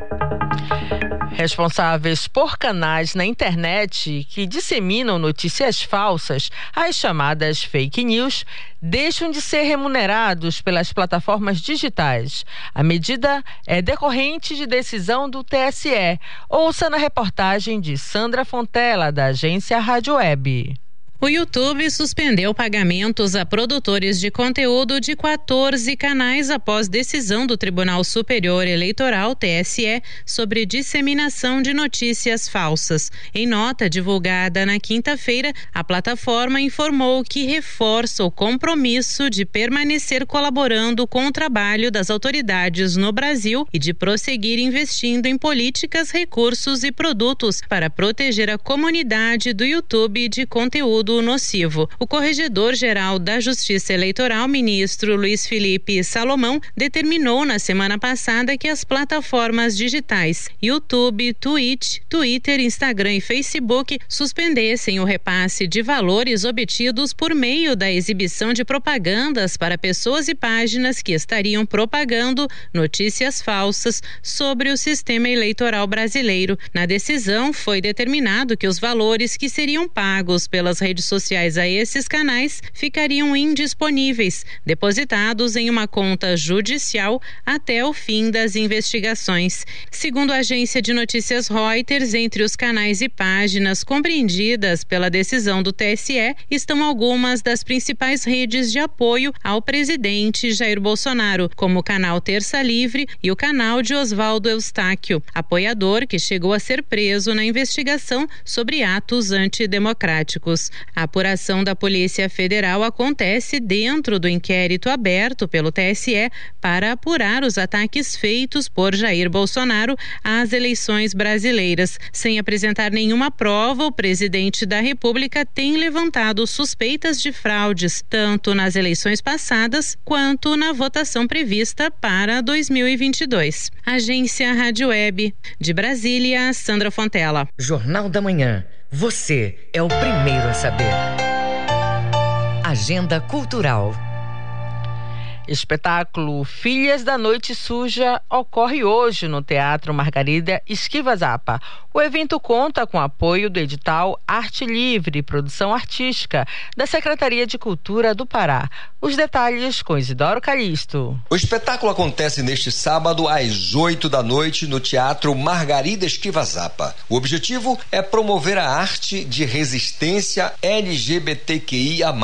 Responsáveis por canais na internet que disseminam notícias falsas, as chamadas fake news, deixam de ser remunerados pelas plataformas digitais. A medida é decorrente de decisão do TSE. Ouça na reportagem de Sandra Fontela, da agência Rádio Web. O YouTube suspendeu pagamentos a produtores de conteúdo de 14 canais após decisão do Tribunal Superior Eleitoral, TSE, sobre disseminação de notícias falsas. Em nota divulgada na quinta-feira, a plataforma informou que reforça o compromisso de permanecer colaborando com o trabalho das autoridades no Brasil e de prosseguir investindo em políticas, recursos e produtos para proteger a comunidade do YouTube de conteúdo conteúdo nocivo. O corregedor-geral da Justiça Eleitoral, ministro Luiz Felipe Salomão, determinou na semana passada que as plataformas digitais YouTube, Twitch, Twitter, Instagram e Facebook suspendessem o repasse de valores obtidos por meio da exibição de propagandas para pessoas e páginas que estariam propagando notícias falsas sobre o sistema eleitoral brasileiro. Na decisão, foi determinado que os valores que seriam pagos pelas redes sociais a esses canais ficariam indisponíveis, depositados em uma conta judicial até o fim das investigações. Segundo a agência de notícias Reuters, entre os canais e páginas compreendidas pela decisão do TSE estão algumas das principais redes de apoio ao presidente Jair Bolsonaro, como o canal Terça Livre e o canal de Oswaldo Eustáquio, apoiador que chegou a ser preso na investigação sobre atos antidemocráticos. A apuração da Polícia Federal acontece dentro do inquérito aberto pelo TSE para apurar os ataques feitos por Jair Bolsonaro às eleições brasileiras. Sem apresentar nenhuma prova, o presidente da República tem levantado suspeitas de fraudes, tanto nas eleições passadas quanto na votação prevista para 2022. Agência Rádio Web. De Brasília, Sandra Fontela. Jornal da Manhã. Você é o primeiro a saber. Agenda Cultural. Espetáculo Filhas da Noite Suja ocorre hoje no Teatro Margarida Esquiva Zapa. O evento conta com apoio do edital Arte Livre Produção Artística da Secretaria de Cultura do Pará. Os detalhes com Isidoro Calixto. O espetáculo acontece neste sábado às 8 da noite no Teatro Margarida Esquiva Zapa. O objetivo é promover a arte de resistência LGBTQIA+.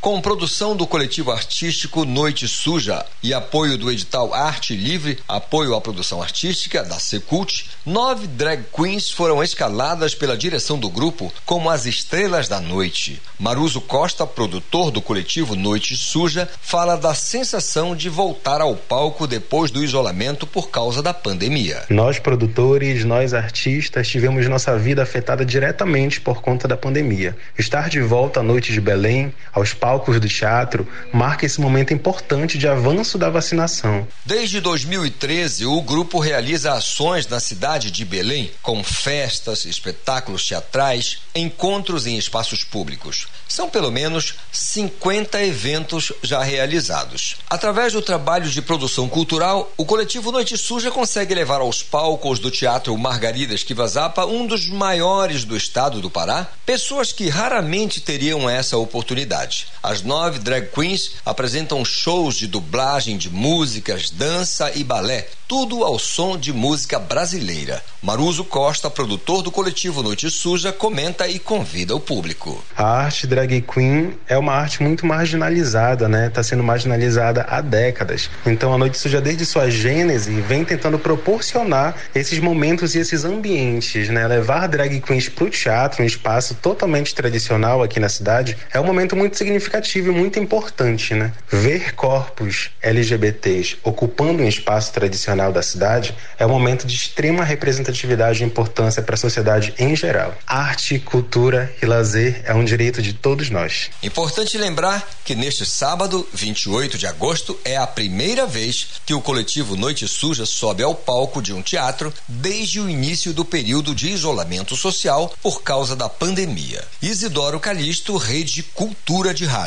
Com produção do coletivo artístico Noite Suja e apoio do edital Arte Livre, apoio à produção artística da Secult, nove drag queens foram escaladas pela direção do grupo como as estrelas da noite. Maruso Costa, produtor do coletivo Noite Suja, fala da sensação de voltar ao palco depois do isolamento por causa da pandemia. Nós, produtores, nós artistas, tivemos nossa vida afetada diretamente por conta da pandemia. Estar de volta à Noite de Belém, aos palcos palcos do teatro marca esse momento importante de avanço da vacinação. Desde 2013, o grupo realiza ações na cidade de Belém, com festas, espetáculos teatrais, encontros em espaços públicos. São pelo menos 50 eventos já realizados. Através do trabalho de produção cultural, o coletivo Noite Suja consegue levar aos palcos do Teatro Margarida Esquivazapa, um dos maiores do estado do Pará, pessoas que raramente teriam essa oportunidade. As nove drag queens apresentam shows de dublagem de músicas, dança e balé, tudo ao som de música brasileira. Maruso Costa, produtor do coletivo Noite Suja, comenta e convida o público. A arte drag queen é uma arte muito marginalizada, né? Está sendo marginalizada há décadas. Então a Noite Suja, desde sua gênese, vem tentando proporcionar esses momentos e esses ambientes, né? Levar drag queens para o teatro, um espaço totalmente tradicional aqui na cidade, é um momento muito significativo e muito importante, né? Ver corpos LGBTs ocupando um espaço tradicional da cidade é um momento de extrema representatividade e importância para a sociedade em geral. Arte, cultura e lazer é um direito de todos nós. Importante lembrar que neste sábado, 28 de agosto, é a primeira vez que o coletivo Noite Suja sobe ao palco de um teatro desde o início do período de isolamento social por causa da pandemia. Isidoro Calixto, Rede Cultura de Rádio.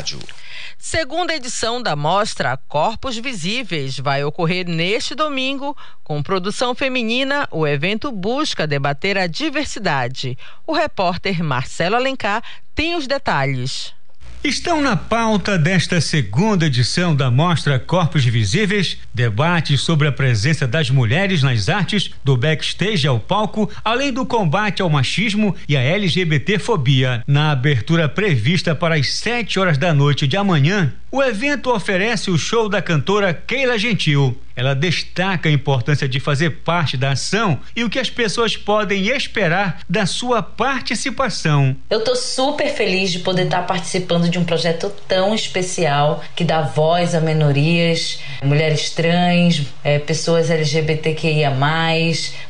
Segunda edição da mostra Corpos Visíveis vai ocorrer neste domingo. Com produção feminina, o evento busca debater a diversidade. O repórter Marcelo Alencar tem os detalhes. Estão na pauta desta segunda edição da Mostra Corpos Visíveis debates sobre a presença das mulheres nas artes, do backstage ao palco, além do combate ao machismo e à LGBTfobia. Na abertura prevista para as 7 horas da noite de amanhã, O evento oferece o show da cantora Keila Gentil. Ela destaca a importância de fazer parte da ação e o que as pessoas podem esperar da sua participação. Eu estou super feliz de poder estar participando de um projeto tão especial que dá voz a minorias, mulheres trans, é, pessoas LGBTQIA,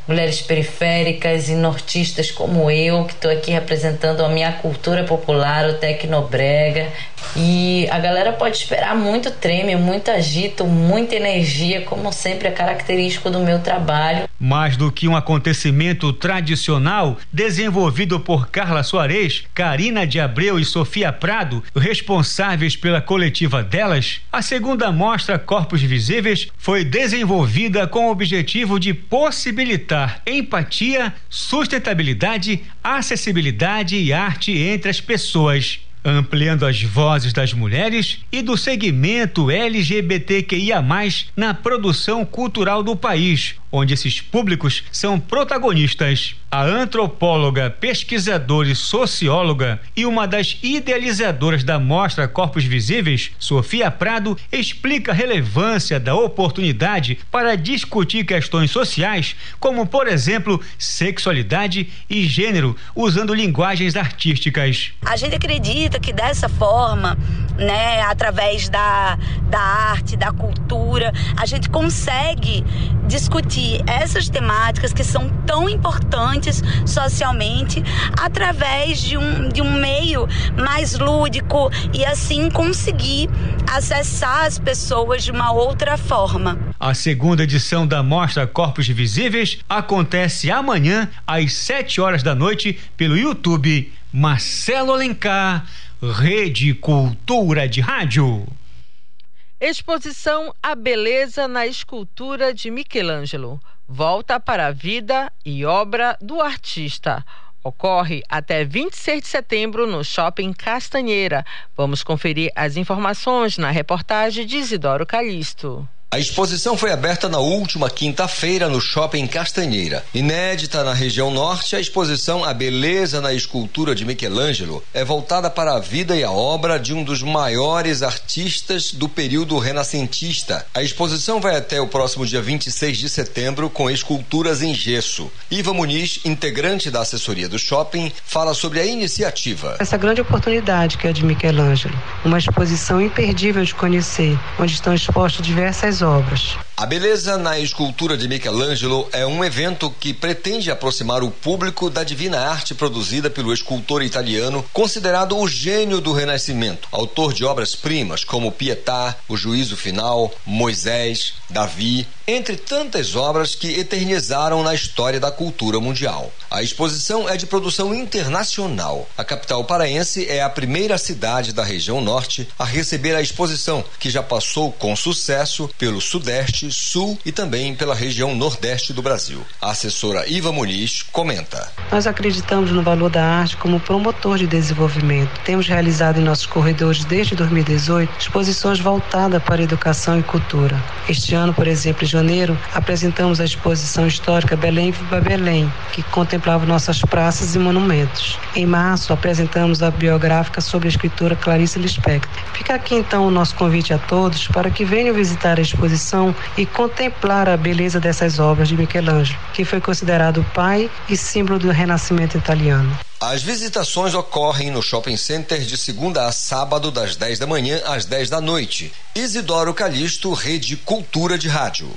mulheres periféricas e nortistas como eu, que estou aqui representando a minha cultura popular, o Tecnobrega. E a galera pode esperar muito treme, muito agito, muita energia como sempre é característico do meu trabalho. Mais do que um acontecimento tradicional desenvolvido por Carla Soares, Karina de Abreu e Sofia Prado, responsáveis pela coletiva delas, a segunda mostra Corpos Visíveis foi desenvolvida com o objetivo de possibilitar empatia, sustentabilidade, acessibilidade e arte entre as pessoas ampliando as vozes das mulheres e do segmento LGBTQIA, na produção cultural do país, onde esses públicos são protagonistas. A antropóloga, pesquisadora e socióloga e uma das idealizadoras da mostra Corpos Visíveis, Sofia Prado, explica a relevância da oportunidade para discutir questões sociais, como, por exemplo, sexualidade e gênero, usando linguagens artísticas. A gente acredita que dessa forma, né, através da, da arte, da cultura, a gente consegue discutir essas temáticas que são tão importantes socialmente através de um, de um meio mais lúdico e assim conseguir acessar as pessoas de uma outra forma. A segunda edição da Mostra Corpos Visíveis acontece amanhã às 7 horas da noite pelo YouTube. Marcelo Alencar, Rede Cultura de Rádio. Exposição A Beleza na Escultura de Michelangelo. Volta para a vida e obra do artista. Ocorre até 26 de setembro no Shopping Castanheira. Vamos conferir as informações na reportagem de Isidoro Calixto. A exposição foi aberta na última quinta-feira no Shopping Castanheira. Inédita na região norte, a exposição A Beleza na Escultura de Michelangelo é voltada para a vida e a obra de um dos maiores artistas do período renascentista. A exposição vai até o próximo dia 26 de setembro com esculturas em gesso. Iva Muniz, integrante da assessoria do shopping, fala sobre a iniciativa. Essa grande oportunidade que é de Michelangelo, uma exposição imperdível de conhecer, onde estão expostas diversas obras. A Beleza na Escultura de Michelangelo é um evento que pretende aproximar o público da divina arte produzida pelo escultor italiano, considerado o gênio do Renascimento, autor de obras-primas como Pietà, O Juízo Final, Moisés, Davi, entre tantas obras que eternizaram na história da cultura mundial. A exposição é de produção internacional. A capital paraense é a primeira cidade da região norte a receber a exposição, que já passou com sucesso pelo Sudeste, Sul e também pela região Nordeste do Brasil. A assessora Iva Muniz comenta. Nós acreditamos no valor da arte como promotor de desenvolvimento. Temos realizado em nossos corredores desde 2018 exposições voltadas para educação e cultura. Este ano, por exemplo, em janeiro, apresentamos a exposição histórica Belém Viva Belém, que contemplava nossas praças e monumentos. Em março, apresentamos a biográfica sobre a escritora Clarice Lispector. Fica aqui então o nosso convite a todos para que venham visitar a exposição e contemplar a beleza dessas obras de Michelangelo, que foi considerado o pai e símbolo do renascimento italiano. As visitações ocorrem no Shopping Center de segunda a sábado, das 10 da manhã às 10 da noite. Isidoro Calixto, Rede Cultura de Rádio.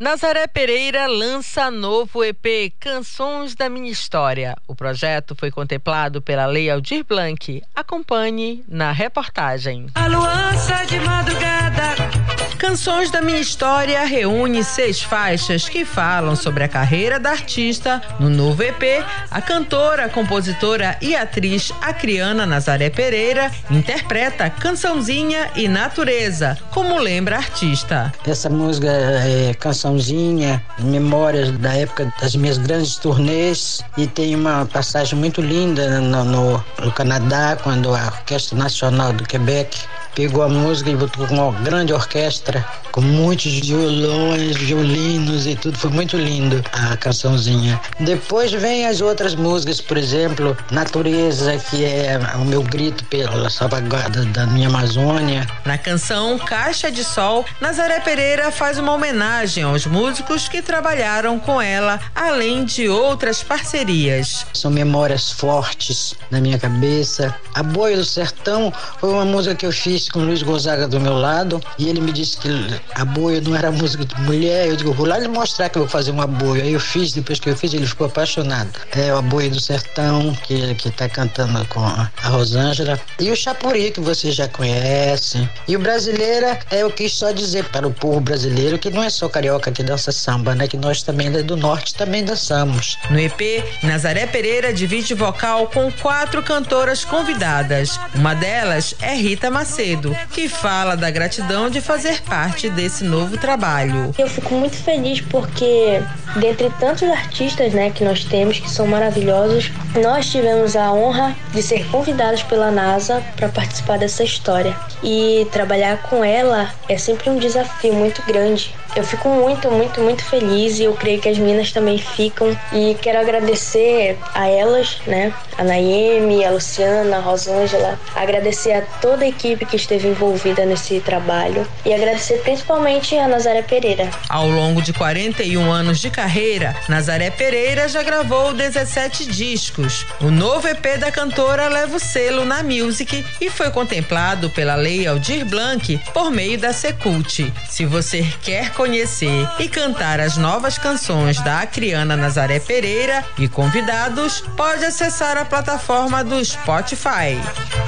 Nazaré Pereira lança novo EP Canções da Minha História. O projeto foi contemplado pela Lei Aldir Blanc. Acompanhe na reportagem. A luança de madrugada Canções da Minha História reúne seis faixas que falam sobre a carreira da artista. No novo EP, a cantora, compositora e atriz acriana Nazaré Pereira interpreta Cançãozinha e Natureza, como lembra a artista. Essa música é Cançãozinha, memórias da época das minhas grandes turnês e tem uma passagem muito linda no, no, no Canadá, quando a Orquestra Nacional do Quebec pegou a música e botou com uma grande orquestra com muitos violões, violinos e tudo. Foi muito lindo a cançãozinha. Depois vem as outras músicas, por exemplo, Natureza, que é o meu grito pela salvaguarda da minha Amazônia. Na canção Caixa de Sol, Nazaré Pereira faz uma homenagem aos músicos que trabalharam com ela, além de outras parcerias. São memórias fortes na minha cabeça. A Boia do Sertão foi uma música que eu fiz com o Luiz Gonzaga do meu lado e ele me disse que a boia não era música de mulher. Eu digo, vou lá lhe mostrar que eu vou fazer uma boia. Aí eu fiz, depois que eu fiz, ele ficou apaixonado. É a Boia do Sertão, que, que tá cantando com a Rosângela. E o Chapuri, que você já conhece. E o Brasileira, é, eu quis só dizer para o povo brasileiro que não é só carioca que dança samba, né? Que nós também do norte também dançamos. No EP, Nazaré Pereira divide vocal com quatro cantoras convidadas. Uma delas é Rita Macedo, que fala da gratidão de fazer parte desse novo trabalho. Eu fico muito feliz porque, dentre tantos artistas né, que nós temos, que são maravilhosos, nós tivemos a honra de ser convidados pela NASA para participar dessa história. E trabalhar com ela é sempre um desafio muito grande. Eu fico muito, muito, muito feliz e eu creio que as meninas também ficam. E quero agradecer a elas, né? A Naime, a Luciana, a Rosângela. Agradecer a toda a equipe que esteve envolvida nesse trabalho. E agradecer principalmente a Nazaré Pereira. Ao longo de 41 anos de carreira, Nazaré Pereira já gravou 17 discos. O novo EP da cantora leva o selo na Music e foi contemplado pela Lei Aldir Blanc por meio da Secult. Se você quer conhecer e cantar as novas canções da Acriana Nazaré Pereira e convidados, pode acessar a plataforma do Spotify.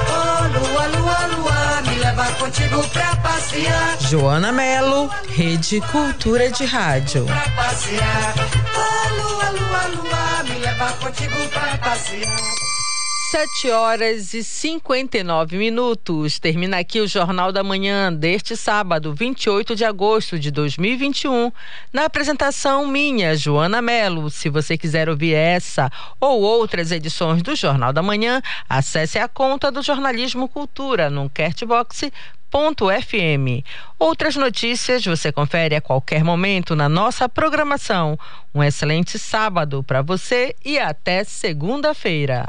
Oh, lua, lua, lua, me leva contigo pra passear. Joana Melo, Rede Cultura de Rádio. Pra passear. Oh, lua, lua, lua, me leva contigo pra passear. 7 horas e 59 minutos. Termina aqui o Jornal da Manhã deste sábado, 28 de agosto de 2021. Na apresentação minha, Joana Melo. Se você quiser ouvir essa ou outras edições do Jornal da Manhã, acesse a conta do Jornalismo Cultura no Catbox FM. Outras notícias você confere a qualquer momento na nossa programação. Um excelente sábado para você e até segunda-feira.